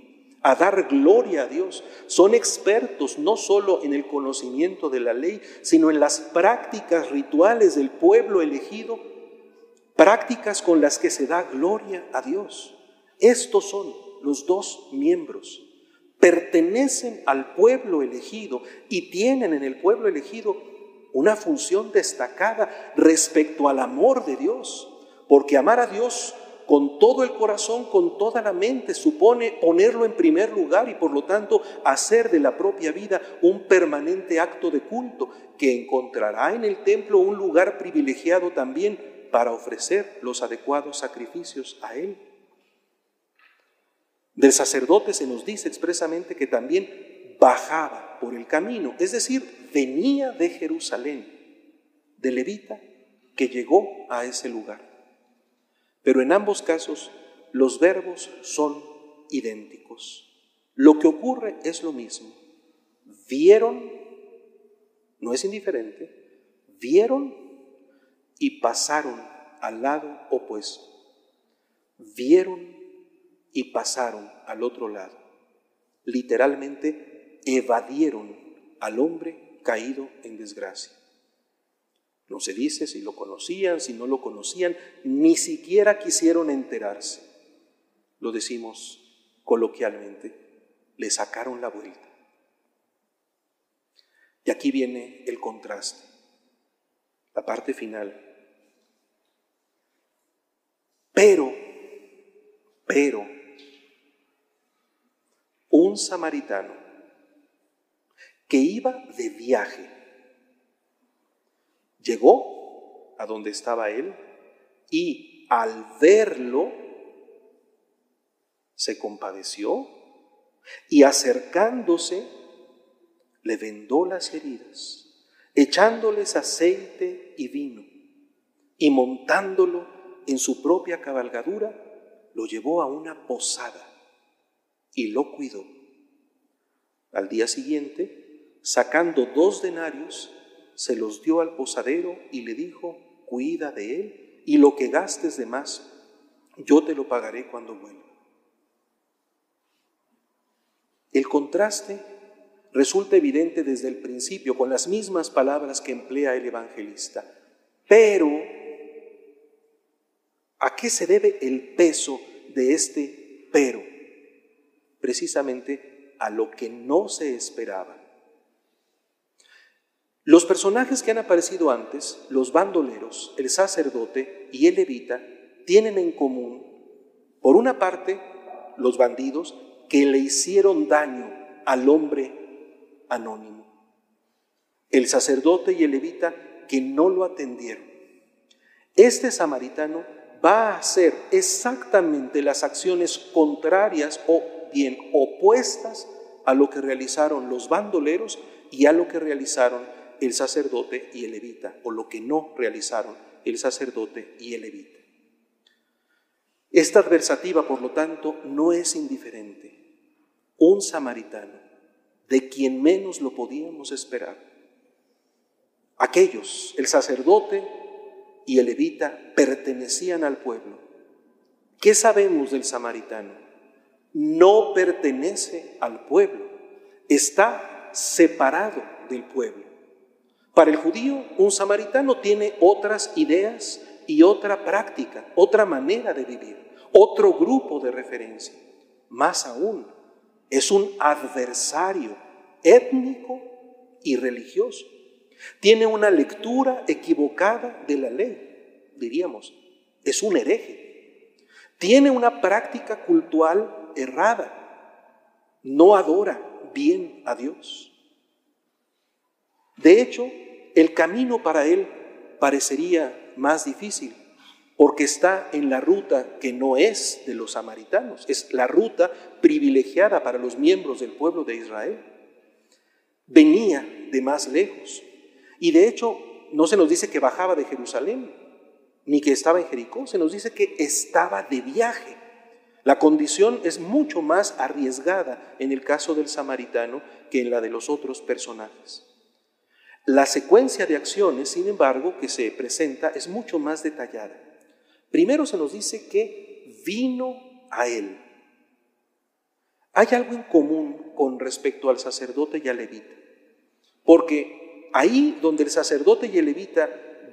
[SPEAKER 1] a dar gloria a Dios. Son expertos no solo en el conocimiento de la ley, sino en las prácticas rituales del pueblo elegido, prácticas con las que se da gloria a Dios. Estos son los dos miembros. Pertenecen al pueblo elegido y tienen en el pueblo elegido una función destacada respecto al amor de Dios, porque amar a Dios con todo el corazón, con toda la mente, supone ponerlo en primer lugar y por lo tanto hacer de la propia vida un permanente acto de culto que encontrará en el templo un lugar privilegiado también para ofrecer los adecuados sacrificios a Él. Del sacerdote se nos dice expresamente que también bajaba por el camino, es decir, venía de Jerusalén, de Levita, que llegó a ese lugar. Pero en ambos casos los verbos son idénticos. Lo que ocurre es lo mismo. Vieron, no es indiferente, vieron y pasaron al lado opuesto. Vieron y pasaron al otro lado. Literalmente evadieron al hombre caído en desgracia. No se dice si lo conocían, si no lo conocían, ni siquiera quisieron enterarse. Lo decimos coloquialmente, le sacaron la vuelta. Y aquí viene el contraste, la parte final. Pero, pero, un samaritano que iba de viaje. Llegó a donde estaba él y al verlo se compadeció y acercándose le vendó las heridas, echándoles aceite y vino y montándolo en su propia cabalgadura, lo llevó a una posada y lo cuidó. Al día siguiente, sacando dos denarios, se los dio al posadero y le dijo, cuida de él y lo que gastes de más, yo te lo pagaré cuando vuelva. El contraste resulta evidente desde el principio con las mismas palabras que emplea el evangelista. Pero, ¿a qué se debe el peso de este pero? Precisamente a lo que no se esperaba. Los personajes que han aparecido antes, los bandoleros, el sacerdote y el levita, tienen en común, por una parte, los bandidos que le hicieron daño al hombre anónimo. el sacerdote y el levita que no lo atendieron. Este samaritano va a hacer exactamente las acciones contrarias o bien opuestas a lo que realizaron los bandoleros y a lo que realizaron el sacerdote y el levita, o lo que no realizaron el sacerdote y el levita. Esta adversativa, por lo tanto, no es indiferente. Un samaritano, de quien menos lo podíamos esperar. Aquellos, el sacerdote y el levita, pertenecían al pueblo. ¿Qué sabemos del samaritano? No pertenece al pueblo, está separado del pueblo. Para el judío, un samaritano tiene otras ideas y otra práctica, otra manera de vivir, otro grupo de referencia. Más aún, es un adversario étnico y religioso. Tiene una lectura equivocada de la ley, diríamos. Es un hereje. Tiene una práctica cultural errada. No adora bien a Dios. De hecho, el camino para él parecería más difícil, porque está en la ruta que no es de los samaritanos, es la ruta privilegiada para los miembros del pueblo de Israel. Venía de más lejos. Y de hecho, no se nos dice que bajaba de Jerusalén, ni que estaba en Jericó, se nos dice que estaba de viaje. La condición es mucho más arriesgada en el caso del samaritano que en la de los otros personajes. La secuencia de acciones, sin embargo, que se presenta es mucho más detallada. Primero se nos dice que vino a él. Hay algo en común con respecto al sacerdote y al levita, porque ahí donde el sacerdote y el levita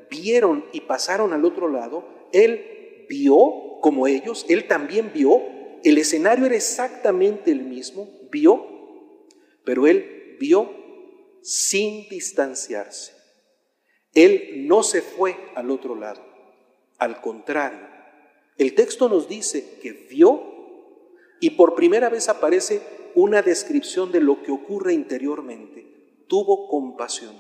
[SPEAKER 1] vieron y pasaron al otro lado, él vio como ellos, él también vio, el escenario era exactamente el mismo, vio, pero él vio sin distanciarse. Él no se fue al otro lado, al contrario, el texto nos dice que vio y por primera vez aparece una descripción de lo que ocurre interiormente. Tuvo compasión.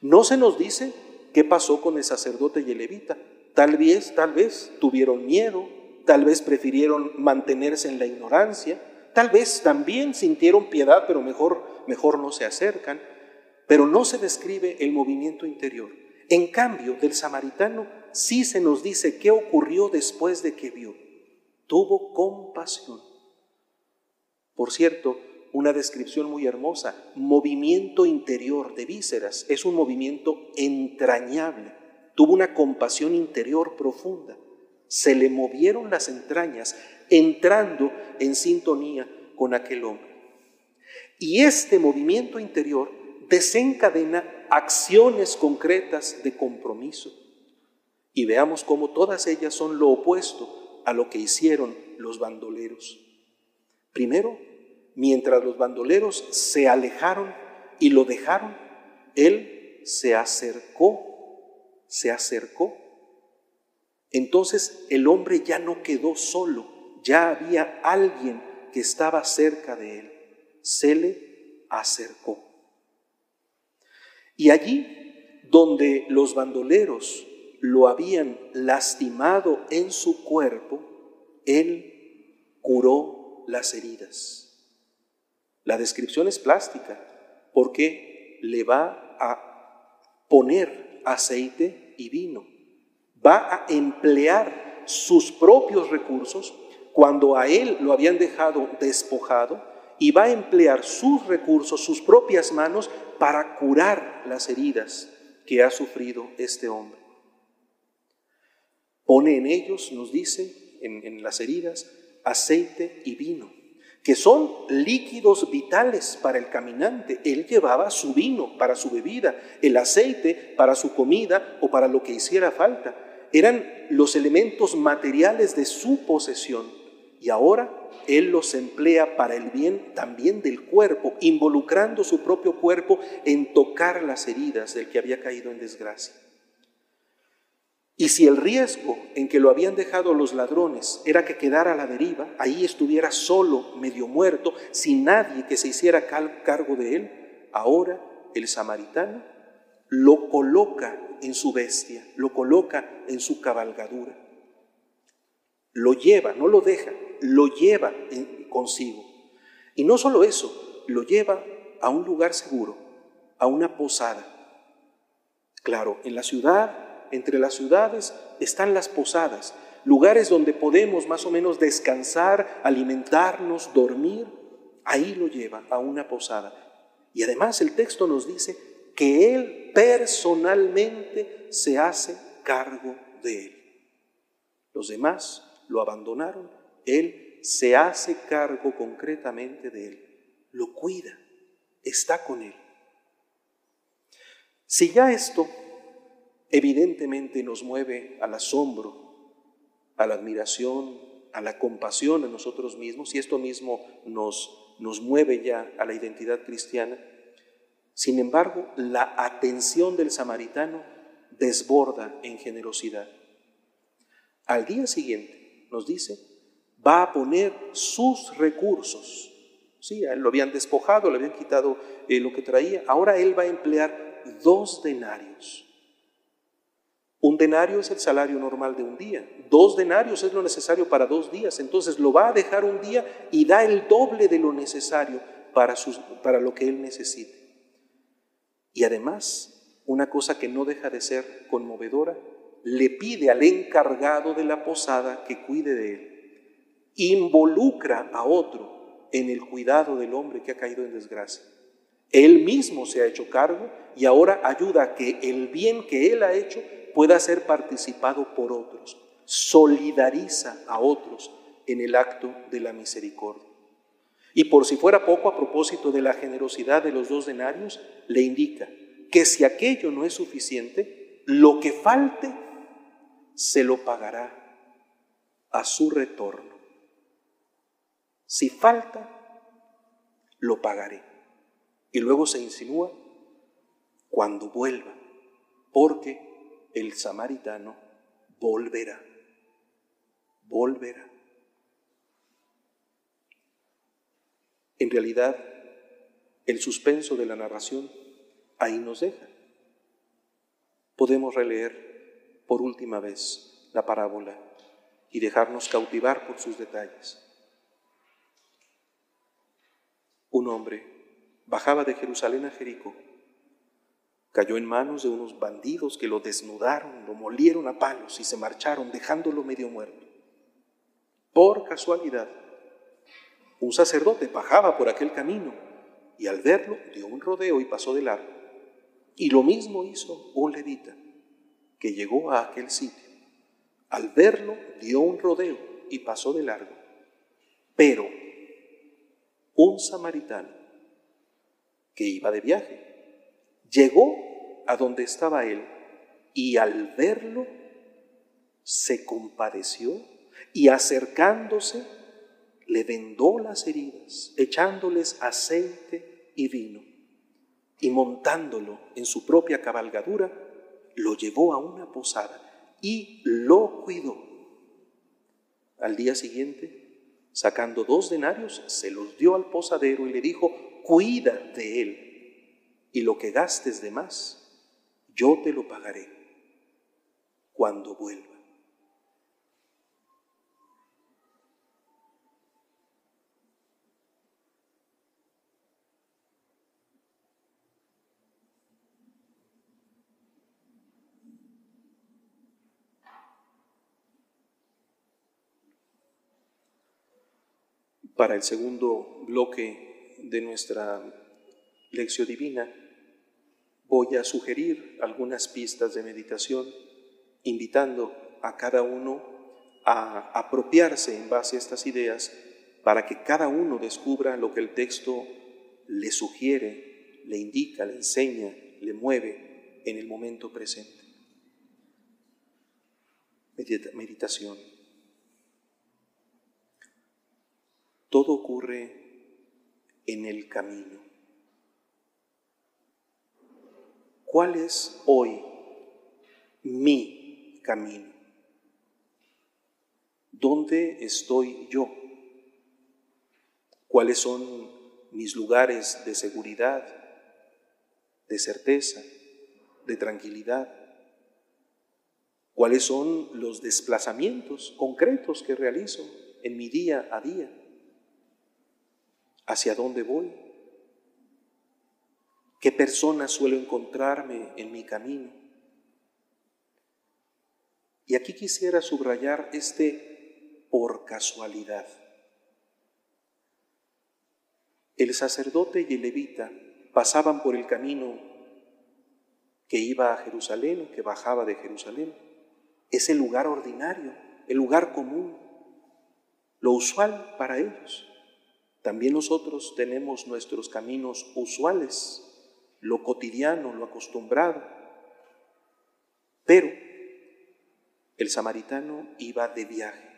[SPEAKER 1] No se nos dice qué pasó con el sacerdote y el levita. Tal vez, tal vez tuvieron miedo, tal vez prefirieron mantenerse en la ignorancia, Tal vez también sintieron piedad, pero mejor, mejor no se acercan. Pero no se describe el movimiento interior. En cambio, del samaritano sí se nos dice qué ocurrió después de que vio. Tuvo compasión. Por cierto, una descripción muy hermosa, movimiento interior de vísceras, es un movimiento entrañable. Tuvo una compasión interior profunda. Se le movieron las entrañas entrando en sintonía con aquel hombre. Y este movimiento interior desencadena acciones concretas de compromiso. Y veamos cómo todas ellas son lo opuesto a lo que hicieron los bandoleros. Primero, mientras los bandoleros se alejaron y lo dejaron, él se acercó, se acercó. Entonces el hombre ya no quedó solo, ya había alguien que estaba cerca de él. Se le acercó. Y allí, donde los bandoleros lo habían lastimado en su cuerpo, él curó las heridas. La descripción es plástica porque le va a poner aceite y vino. Va a emplear sus propios recursos cuando a él lo habían dejado despojado y va a emplear sus recursos, sus propias manos, para curar las heridas que ha sufrido este hombre. Pone en ellos, nos dice, en, las heridas, aceite y vino, que son líquidos vitales para el caminante. Él llevaba su vino para su bebida, el aceite para su comida o para lo que hiciera falta. Eran los elementos materiales de su posesión y ahora Él los emplea para el bien también del cuerpo, involucrando su propio cuerpo en tocar las heridas del que había caído en desgracia. Y si el riesgo en que lo habían dejado los ladrones era que quedara a la deriva, ahí estuviera solo, medio muerto, sin nadie que se hiciera cargo de él, ahora el samaritano, lo coloca en su bestia, lo coloca en su cabalgadura. Lo lleva, no lo deja, lo lleva consigo. Y no solo eso, lo lleva a un lugar seguro, a una posada. Claro, en la ciudad, entre las ciudades, están las posadas, lugares donde podemos más o menos descansar, alimentarnos, dormir. Ahí lo lleva a una posada. Y además el texto nos dice que Él personalmente se hace cargo de Él. Los demás lo abandonaron, Él se hace cargo concretamente de Él, lo cuida, está con Él. Si ya esto evidentemente nos mueve al asombro, a la admiración, a la compasión en nosotros mismos, y esto mismo nos, nos mueve ya a la identidad cristiana, sin embargo, la atención del samaritano desborda en generosidad. Al día siguiente, nos dice, va a poner sus recursos. Sí, lo habían despojado, le habían quitado eh, lo que traía. Ahora él va a emplear dos denarios. Un denario es el salario normal de un día. Dos denarios es lo necesario para dos días. Entonces lo va a dejar un día y da el doble de lo necesario para, para lo que él necesite. Y además, una cosa que no deja de ser conmovedora, le pide al encargado de la posada que cuide de él. Involucra a otro en el cuidado del hombre que ha caído en desgracia. Él mismo se ha hecho cargo y ahora ayuda a que el bien que él ha hecho pueda ser participado por otros. Solidariza a otros en el acto de la misericordia. Y por si fuera poco, a propósito de la generosidad de los dos denarios, le indica que si aquello no es suficiente, lo que falte se lo pagará a su retorno. Si falta, lo pagaré. Y luego se insinúa cuando vuelva, porque el samaritano volverá, volverá. En realidad, el suspenso de la narración ahí nos deja. Podemos releer por última vez la parábola y dejarnos cautivar por sus detalles. Un hombre bajaba de Jerusalén a Jericó, cayó en manos de unos bandidos que lo desnudaron, lo molieron a palos y se marcharon dejándolo medio muerto. Por casualidad, un sacerdote bajaba por aquel camino y al verlo dio un rodeo y pasó de largo. Y lo mismo hizo un levita que llegó a aquel sitio. Al verlo dio un rodeo y pasó de largo. Pero un samaritano que iba de viaje llegó a donde estaba él y al verlo se compadeció y acercándose le vendó las heridas, echándoles aceite y vino, y montándolo en su propia cabalgadura, lo llevó a una posada y lo cuidó. Al día siguiente, sacando dos denarios, se los dio al posadero y le dijo, cuida de él, y lo que gastes de más, yo te lo pagaré cuando vuelva. para el segundo bloque de nuestra lección divina, voy a sugerir algunas pistas de meditación, invitando a cada uno a apropiarse en base a estas ideas para que cada uno descubra lo que el texto le sugiere, le indica, le enseña, le mueve en el momento presente. Meditación. Todo ocurre en el camino. ¿Cuál es hoy mi camino? ¿Dónde estoy yo? ¿Cuáles son mis lugares de seguridad, de certeza, de tranquilidad? ¿Cuáles son los desplazamientos concretos que realizo en mi día a día? ¿Hacia dónde voy? ¿Qué personas suelo encontrarme en mi camino? Y aquí quisiera subrayar este por casualidad. El sacerdote y el levita pasaban por el camino que iba a Jerusalén, que bajaba de Jerusalén. Es el lugar ordinario, el lugar común, lo usual para ellos. También nosotros tenemos nuestros caminos usuales lo cotidiano, lo acostumbrado. Pero el samaritano iba de viaje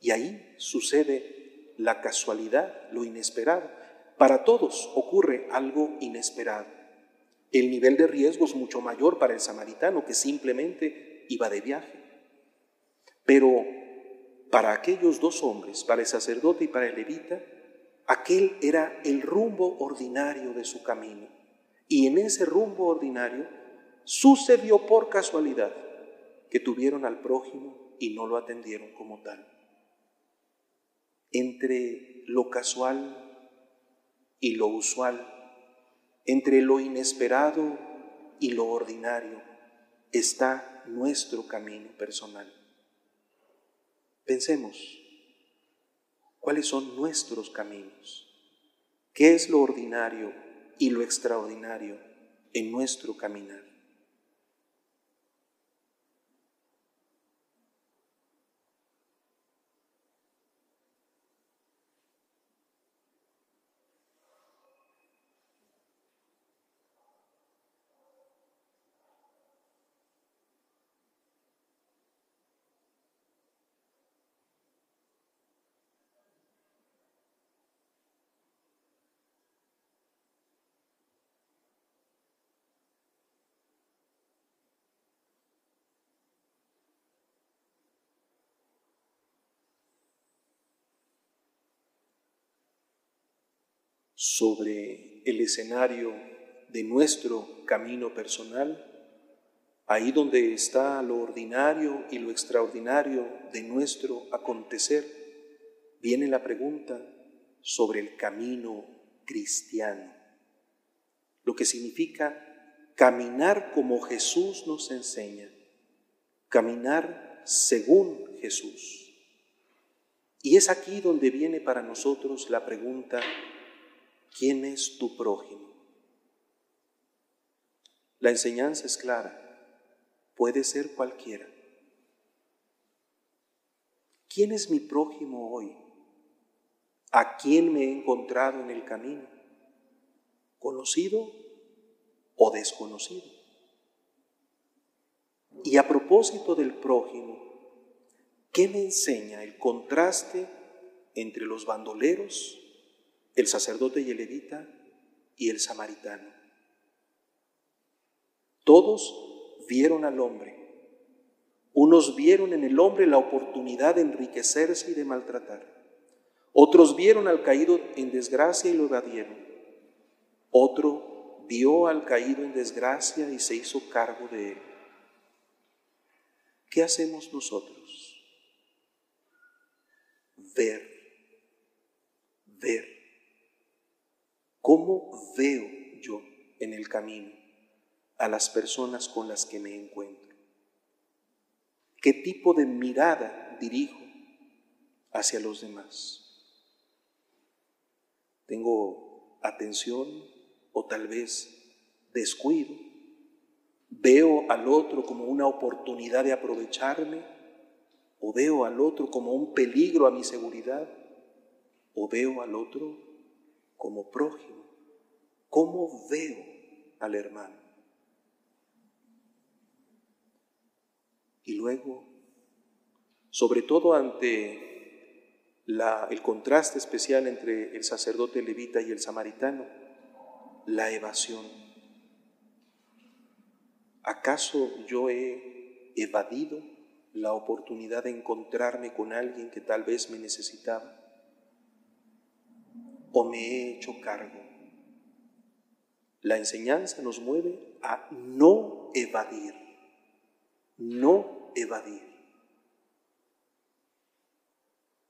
[SPEAKER 1] y ahí sucede la casualidad, lo inesperado. Para todos ocurre algo inesperado. El nivel de riesgo es mucho mayor para el samaritano que simplemente iba de viaje. Pero para aquellos dos hombres, para el sacerdote y para el levita, aquel era el rumbo ordinario de su camino. Y en ese rumbo ordinario sucedió por casualidad que tuvieron al prójimo y no lo atendieron como tal. Entre lo casual y lo usual, entre lo inesperado y lo ordinario, está nuestro camino personal. Pensemos, ¿cuáles son nuestros caminos? ¿Qué es lo ordinario y lo extraordinario en nuestro caminar. Sobre el escenario de nuestro camino personal, ahí donde está lo ordinario y lo extraordinario de nuestro acontecer, viene la pregunta sobre el camino cristiano, lo que significa caminar como Jesús nos enseña, caminar según Jesús. Y es aquí donde viene para nosotros la pregunta, ¿quién es tu prójimo? La enseñanza es clara, puede ser cualquiera. ¿Quién es mi prójimo hoy? ¿A quién me he encontrado en el camino? ¿Conocido o desconocido? Y a propósito del prójimo, ¿qué me enseña el contraste entre los bandoleros el sacerdote y el levita y el samaritano. Todos vieron al hombre. Unos vieron en el hombre la oportunidad de enriquecerse y de maltratar. Otros vieron al caído en desgracia y lo evadieron. Otro vio al caído en desgracia y se hizo cargo de él. ¿Qué hacemos nosotros? Ver, ver ¿Cómo veo yo en el camino a las personas con las que me encuentro? ¿Qué tipo de mirada dirijo hacia los demás? ¿Tengo atención o tal vez descuido? ¿Veo al otro como una oportunidad de aprovecharme? ¿O veo al otro como un peligro a mi seguridad? ¿O veo al otro como prójimo, ¿cómo veo al hermano? Y luego, sobre todo ante el contraste especial entre el sacerdote levita y el samaritano, la evasión. ¿Acaso yo he evadido la oportunidad de encontrarme con alguien que tal vez me necesitaba? O me he hecho cargo. La enseñanza nos mueve a no evadir, no evadir.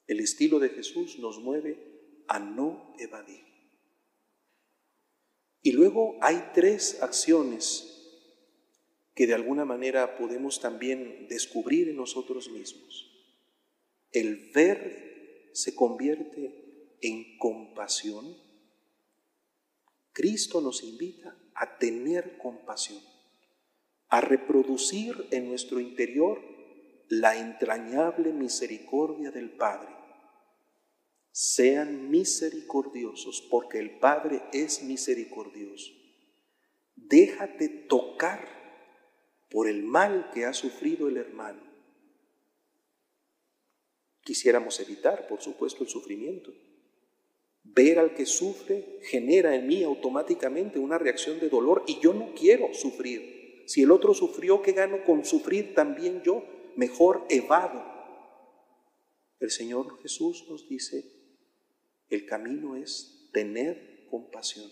[SPEAKER 1] El estilo de Jesús nos mueve a no evadir. Y luego hay tres acciones que de alguna manera podemos también descubrir en nosotros mismos. El ver se convierte en compasión. Cristo nos invita a tener compasión, a reproducir en nuestro interior la entrañable misericordia del Padre. Sean misericordiosos porque el Padre es misericordioso. Déjate tocar por el mal que ha sufrido el hermano. Quisiéramos evitar, por supuesto, el sufrimiento. Ver al que sufre genera en mí automáticamente una reacción de dolor y yo no quiero sufrir. Si el otro sufrió, ¿qué gano con sufrir también yo? Mejor evado. El Señor Jesús nos dice, el camino es tener compasión.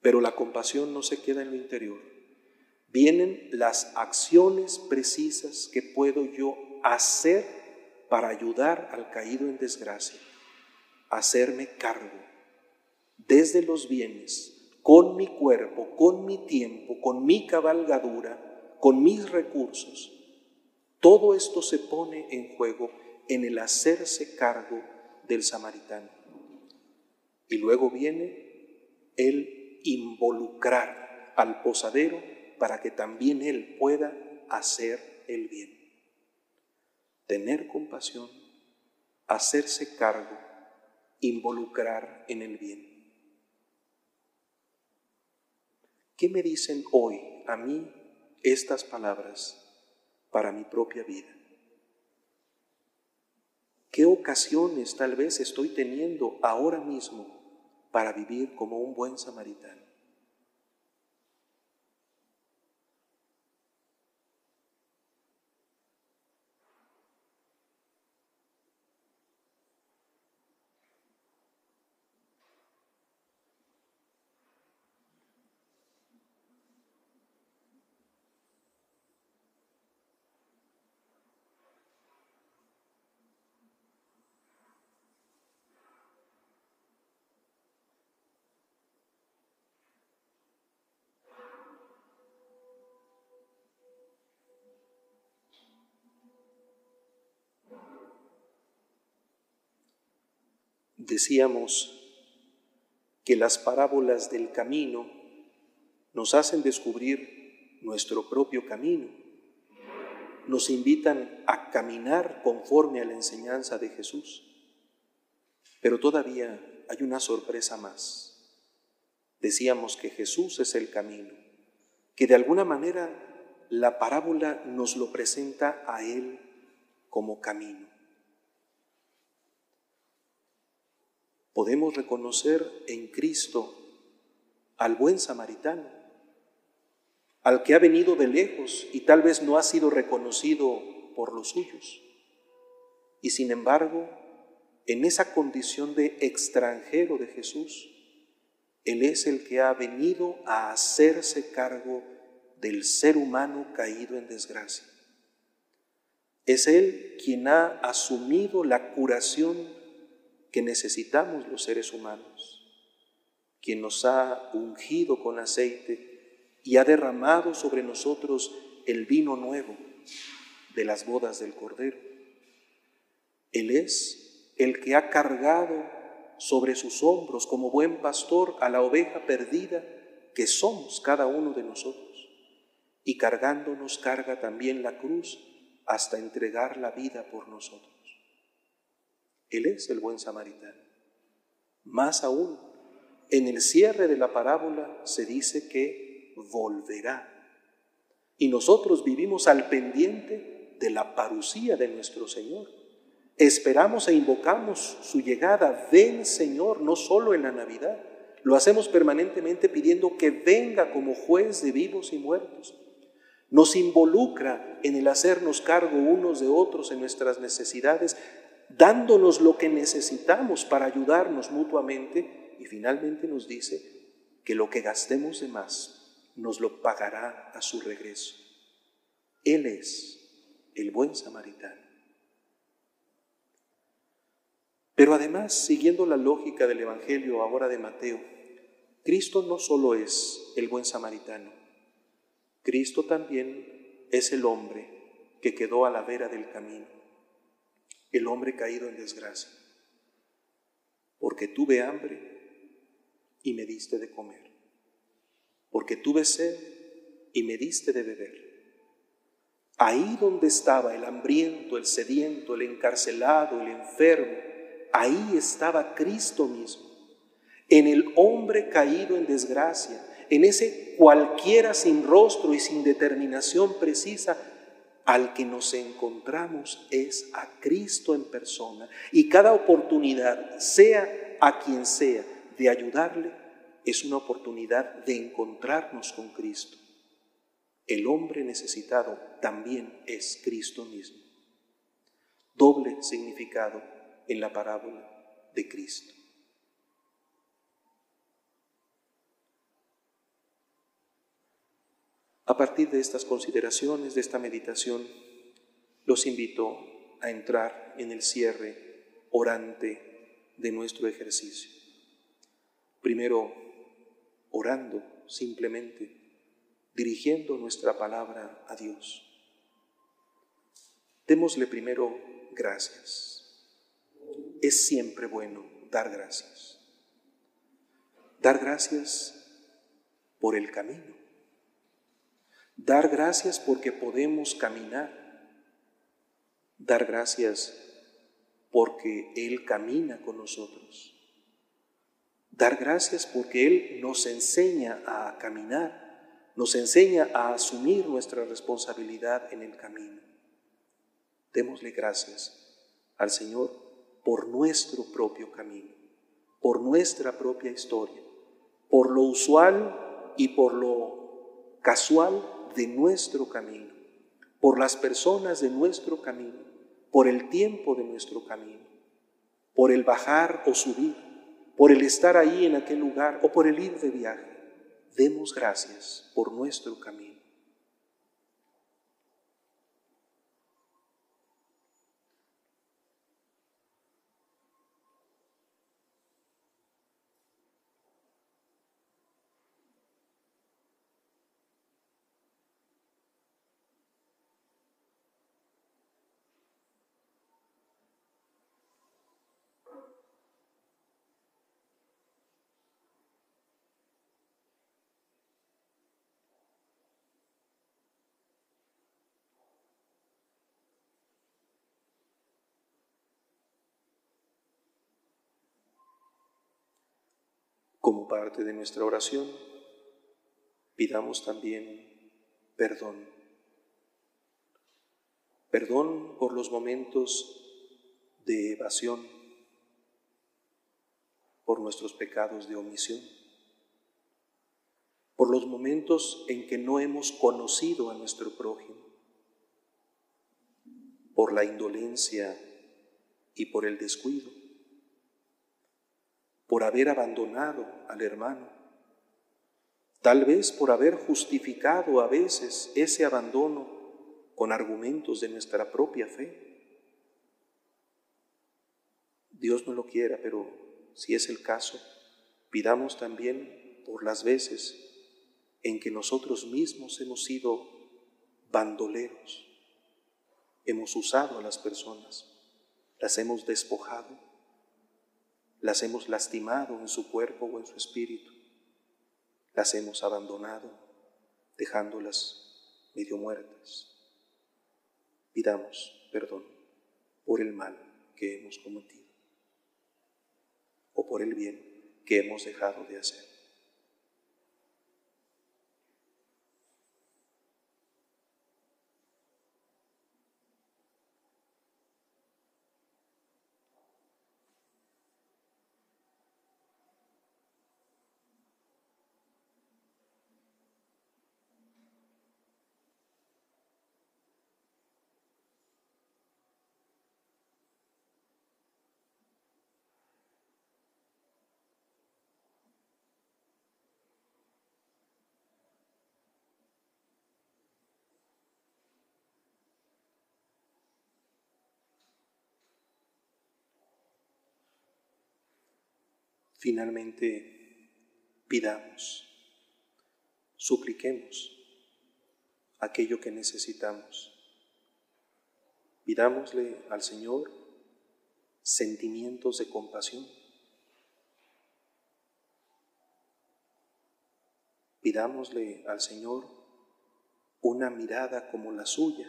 [SPEAKER 1] Pero la compasión no se queda en lo interior vienen las acciones precisas que puedo yo hacer para ayudar al caído en desgracia, hacerme cargo desde los bienes, con mi cuerpo, con mi tiempo, con mi cabalgadura, con mis recursos. Todo esto se pone en juego en el hacerse cargo del samaritano. Y luego viene el involucrar al posadero para que también Él pueda hacer el bien. Tener compasión, hacerse cargo, involucrar en el bien. ¿Qué me dicen hoy a mí estas palabras para mi propia vida? ¿Qué ocasiones tal vez estoy teniendo ahora mismo para vivir como un buen samaritano? Decíamos que las parábolas del camino nos hacen descubrir nuestro propio camino, nos invitan a caminar conforme a la enseñanza de Jesús. Pero todavía hay una sorpresa más. Decíamos que Jesús es el camino, que de alguna manera la parábola nos lo presenta a Él como camino. Podemos reconocer en Cristo al buen samaritano, al que ha venido de lejos y tal vez no ha sido reconocido por los suyos. Y sin embargo, en esa condición de extranjero de Jesús, Él es el que ha venido a hacerse cargo del ser humano caído en desgracia. Es Él quien ha asumido la curación que necesitamos los seres humanos, quien nos ha ungido con aceite y ha derramado sobre nosotros el vino nuevo de las bodas del Cordero. Él es el que ha cargado sobre sus hombros como buen pastor a la oveja perdida que somos cada uno de nosotros. Y cargándonos carga también la cruz hasta entregar la vida por nosotros. Él es el buen samaritano. Más aún, en el cierre de la parábola se dice que volverá. Y nosotros vivimos al pendiente de la parucía de nuestro Señor. Esperamos e invocamos su llegada. Ven, Señor, no solo en la Navidad. Lo hacemos permanentemente pidiendo que venga como juez de vivos y muertos. Nos involucra en el hacernos cargo unos de otros en nuestras necesidades dándonos lo que necesitamos para ayudarnos mutuamente y finalmente nos dice que lo que gastemos de más nos lo pagará a su regreso. Él es el buen samaritano. Pero además, siguiendo la lógica del Evangelio ahora de Mateo, Cristo no solo es el buen samaritano, Cristo también es el hombre que quedó a la vera del camino, el hombre caído en desgracia, porque tuve hambre y me diste de comer, porque tuve sed y me diste de beber. Ahí donde estaba el hambriento, el sediento, el encarcelado, el enfermo, ahí estaba Cristo mismo, en el hombre caído en desgracia, en ese cualquiera sin rostro y sin determinación precisa, al que nos encontramos es a Cristo en persona. Y cada oportunidad, sea a quien sea, de ayudarle, es una oportunidad de encontrarnos con Cristo. El hombre necesitado también es Cristo mismo. Doble significado en la parábola de Cristo. A partir de estas consideraciones, de esta meditación, los invito a entrar en el cierre orante de nuestro ejercicio. Primero, orando simplemente, dirigiendo nuestra palabra a Dios. Démosle primero gracias. Es siempre bueno dar gracias. Dar gracias por el camino Dar gracias porque podemos caminar. Dar gracias porque Él camina con nosotros. Dar gracias porque Él nos enseña a caminar, nos enseña a asumir nuestra responsabilidad en el camino. Démosle gracias al Señor por nuestro propio camino, por nuestra propia historia, por lo usual y por lo casual de nuestro camino, por las personas de nuestro camino, por el tiempo de nuestro camino, por el bajar o subir, por el estar ahí en aquel lugar o por el ir de viaje. Demos gracias por nuestro camino. Como parte de nuestra oración, pidamos también perdón. Perdón por los momentos de evasión, por nuestros pecados de omisión, por los momentos en que no hemos conocido a nuestro prójimo, por la indolencia y por el descuido por haber abandonado al hermano, tal vez por haber justificado a veces ese abandono con argumentos de nuestra propia fe. Dios no lo quiera, pero si es el caso, pidamos también por las veces en que nosotros mismos hemos sido bandoleros, hemos usado a las personas, las hemos despojado las hemos lastimado en su cuerpo o en su espíritu, las hemos abandonado, dejándolas medio muertas. Pidamos perdón por el mal que hemos cometido o por el bien que hemos dejado de hacer. Finalmente, pidamos, supliquemos aquello que necesitamos. Pidámosle al Señor sentimientos de compasión. Pidámosle al Señor una mirada como la suya.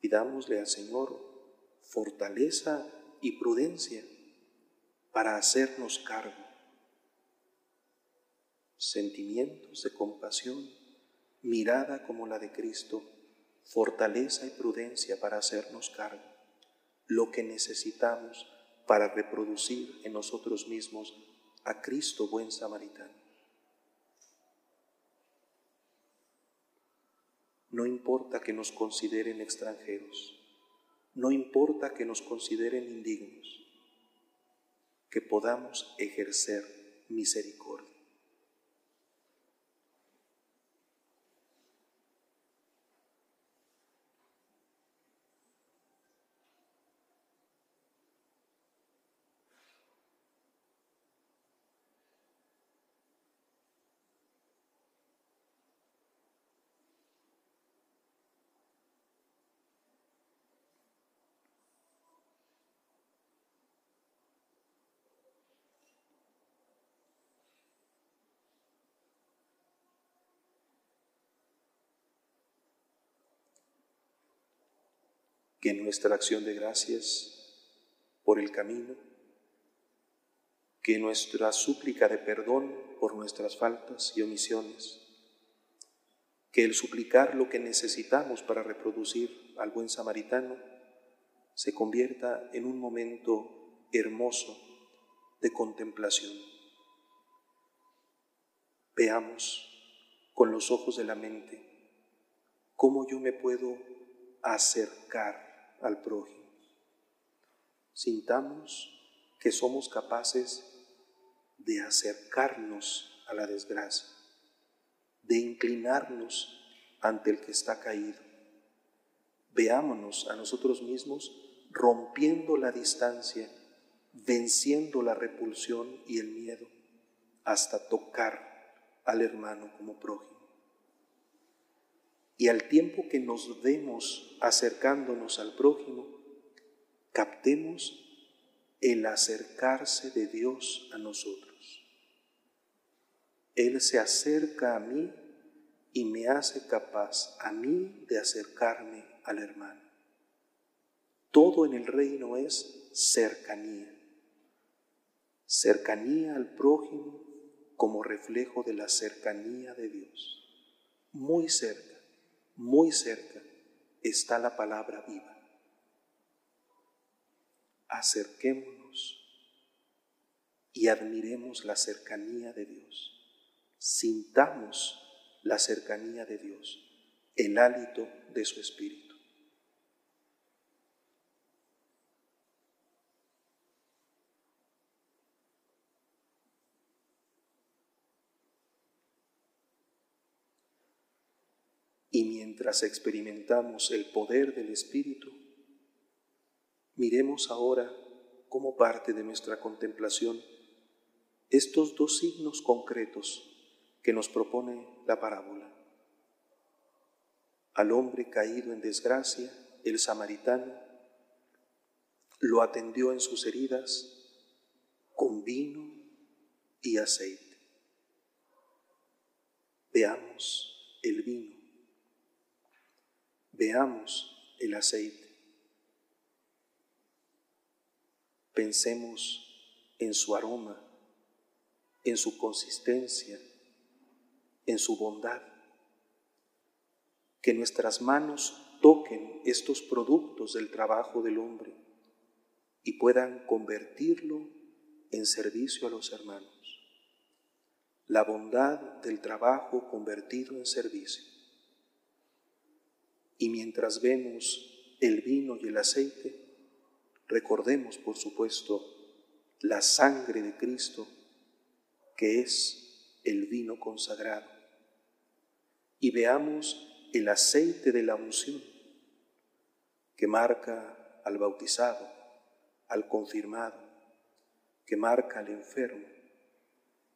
[SPEAKER 1] Pidámosle al Señor fortaleza y prudencia para hacernos cargo. Sentimientos de compasión, mirada como la de Cristo, fortaleza y prudencia para hacernos cargo. Lo que necesitamos para reproducir en nosotros mismos a Cristo buen samaritano. No importa que nos consideren extranjeros no importa que nos consideren indignos, que podamos ejercer misericordia. Que nuestra acción de gracias por el camino, que nuestra súplica de perdón por nuestras faltas y omisiones, que el suplicar lo que necesitamos para reproducir al buen samaritano se convierta en un momento hermoso de contemplación. Veamos con los ojos de la mente cómo yo me puedo acercar al prójimo. Sintamos que somos capaces de acercarnos a la desgracia, de inclinarnos ante el que está caído. Veámonos a nosotros mismos rompiendo la distancia, venciendo la repulsión y el miedo, hasta tocar al hermano como prójimo. Y al tiempo que nos vemos acercándonos al prójimo, captemos el acercarse de Dios a nosotros. Él se acerca a mí y me hace capaz a mí de acercarme al hermano. Todo en el reino es cercanía. Cercanía al prójimo como reflejo de la cercanía de Dios. Muy cerca muy cerca está la palabra viva. Acerquémonos y admiremos la cercanía de Dios. Sintamos la cercanía de Dios, el hálito de su Espíritu. Y mientras experimentamos el poder del Espíritu, miremos ahora como parte de nuestra contemplación estos dos signos concretos que nos propone la parábola. Al hombre caído en desgracia, el samaritano, lo atendió en sus heridas con vino y aceite. Veamos el vino Veamos el aceite. Pensemos en su aroma, en su consistencia, en su bondad. Que nuestras manos toquen estos productos del trabajo del hombre y puedan convertirlo en servicio a los hermanos. La bondad del trabajo convertido en servicio. Y mientras vemos el vino y el aceite, recordemos, por supuesto, la sangre de Cristo, que es el vino consagrado. Y veamos el aceite de la unción, que marca al bautizado, al confirmado, que marca al enfermo.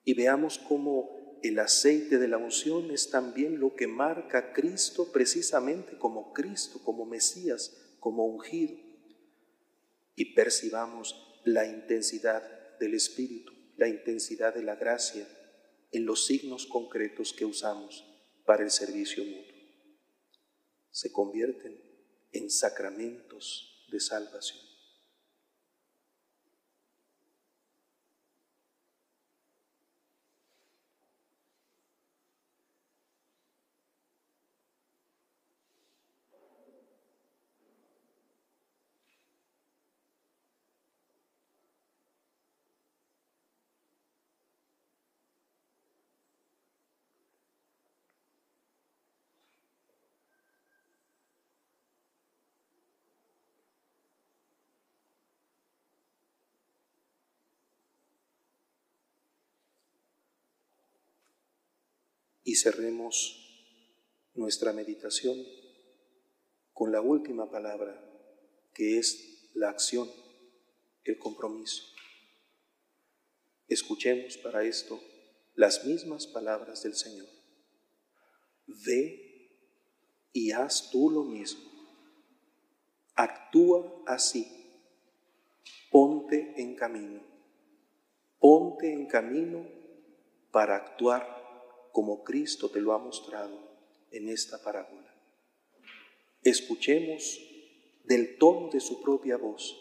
[SPEAKER 1] Y veamos cómo el aceite de la unción es también lo que marca a Cristo precisamente como Cristo, como Mesías, como ungido. Y percibamos la intensidad del Espíritu, la intensidad de la gracia en los signos concretos que usamos para el servicio mutuo. Se convierten en sacramentos de salvación. Y cerremos nuestra meditación con la última palabra, que es la acción, el compromiso. Escuchemos para esto las mismas palabras del Señor. Ve y haz tú lo mismo. Actúa así. Ponte en camino. Ponte en camino para actuar como Cristo te lo ha mostrado en esta parábola. Escuchemos del tono de su propia voz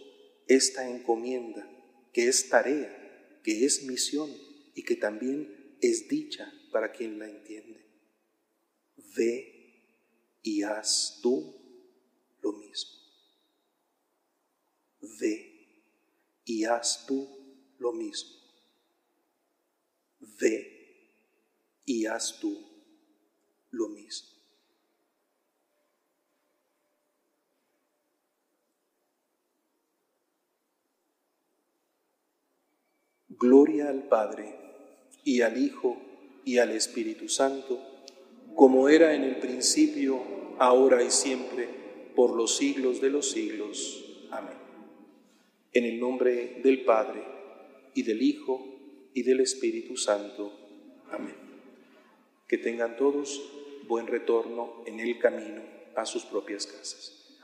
[SPEAKER 1] esta encomienda, que es tarea, que es misión y que también es dicha para quien la entiende. Ve y haz tú lo mismo. Ve y haz tú lo mismo. Ve y haz tú lo mismo. Gloria al Padre y al Hijo y al Espíritu Santo, como era en el principio, ahora y siempre, por los siglos de los siglos. Amén. En el nombre del Padre y del Hijo y del Espíritu Santo. Amén que tengan todos buen retorno en el camino a sus propias casas.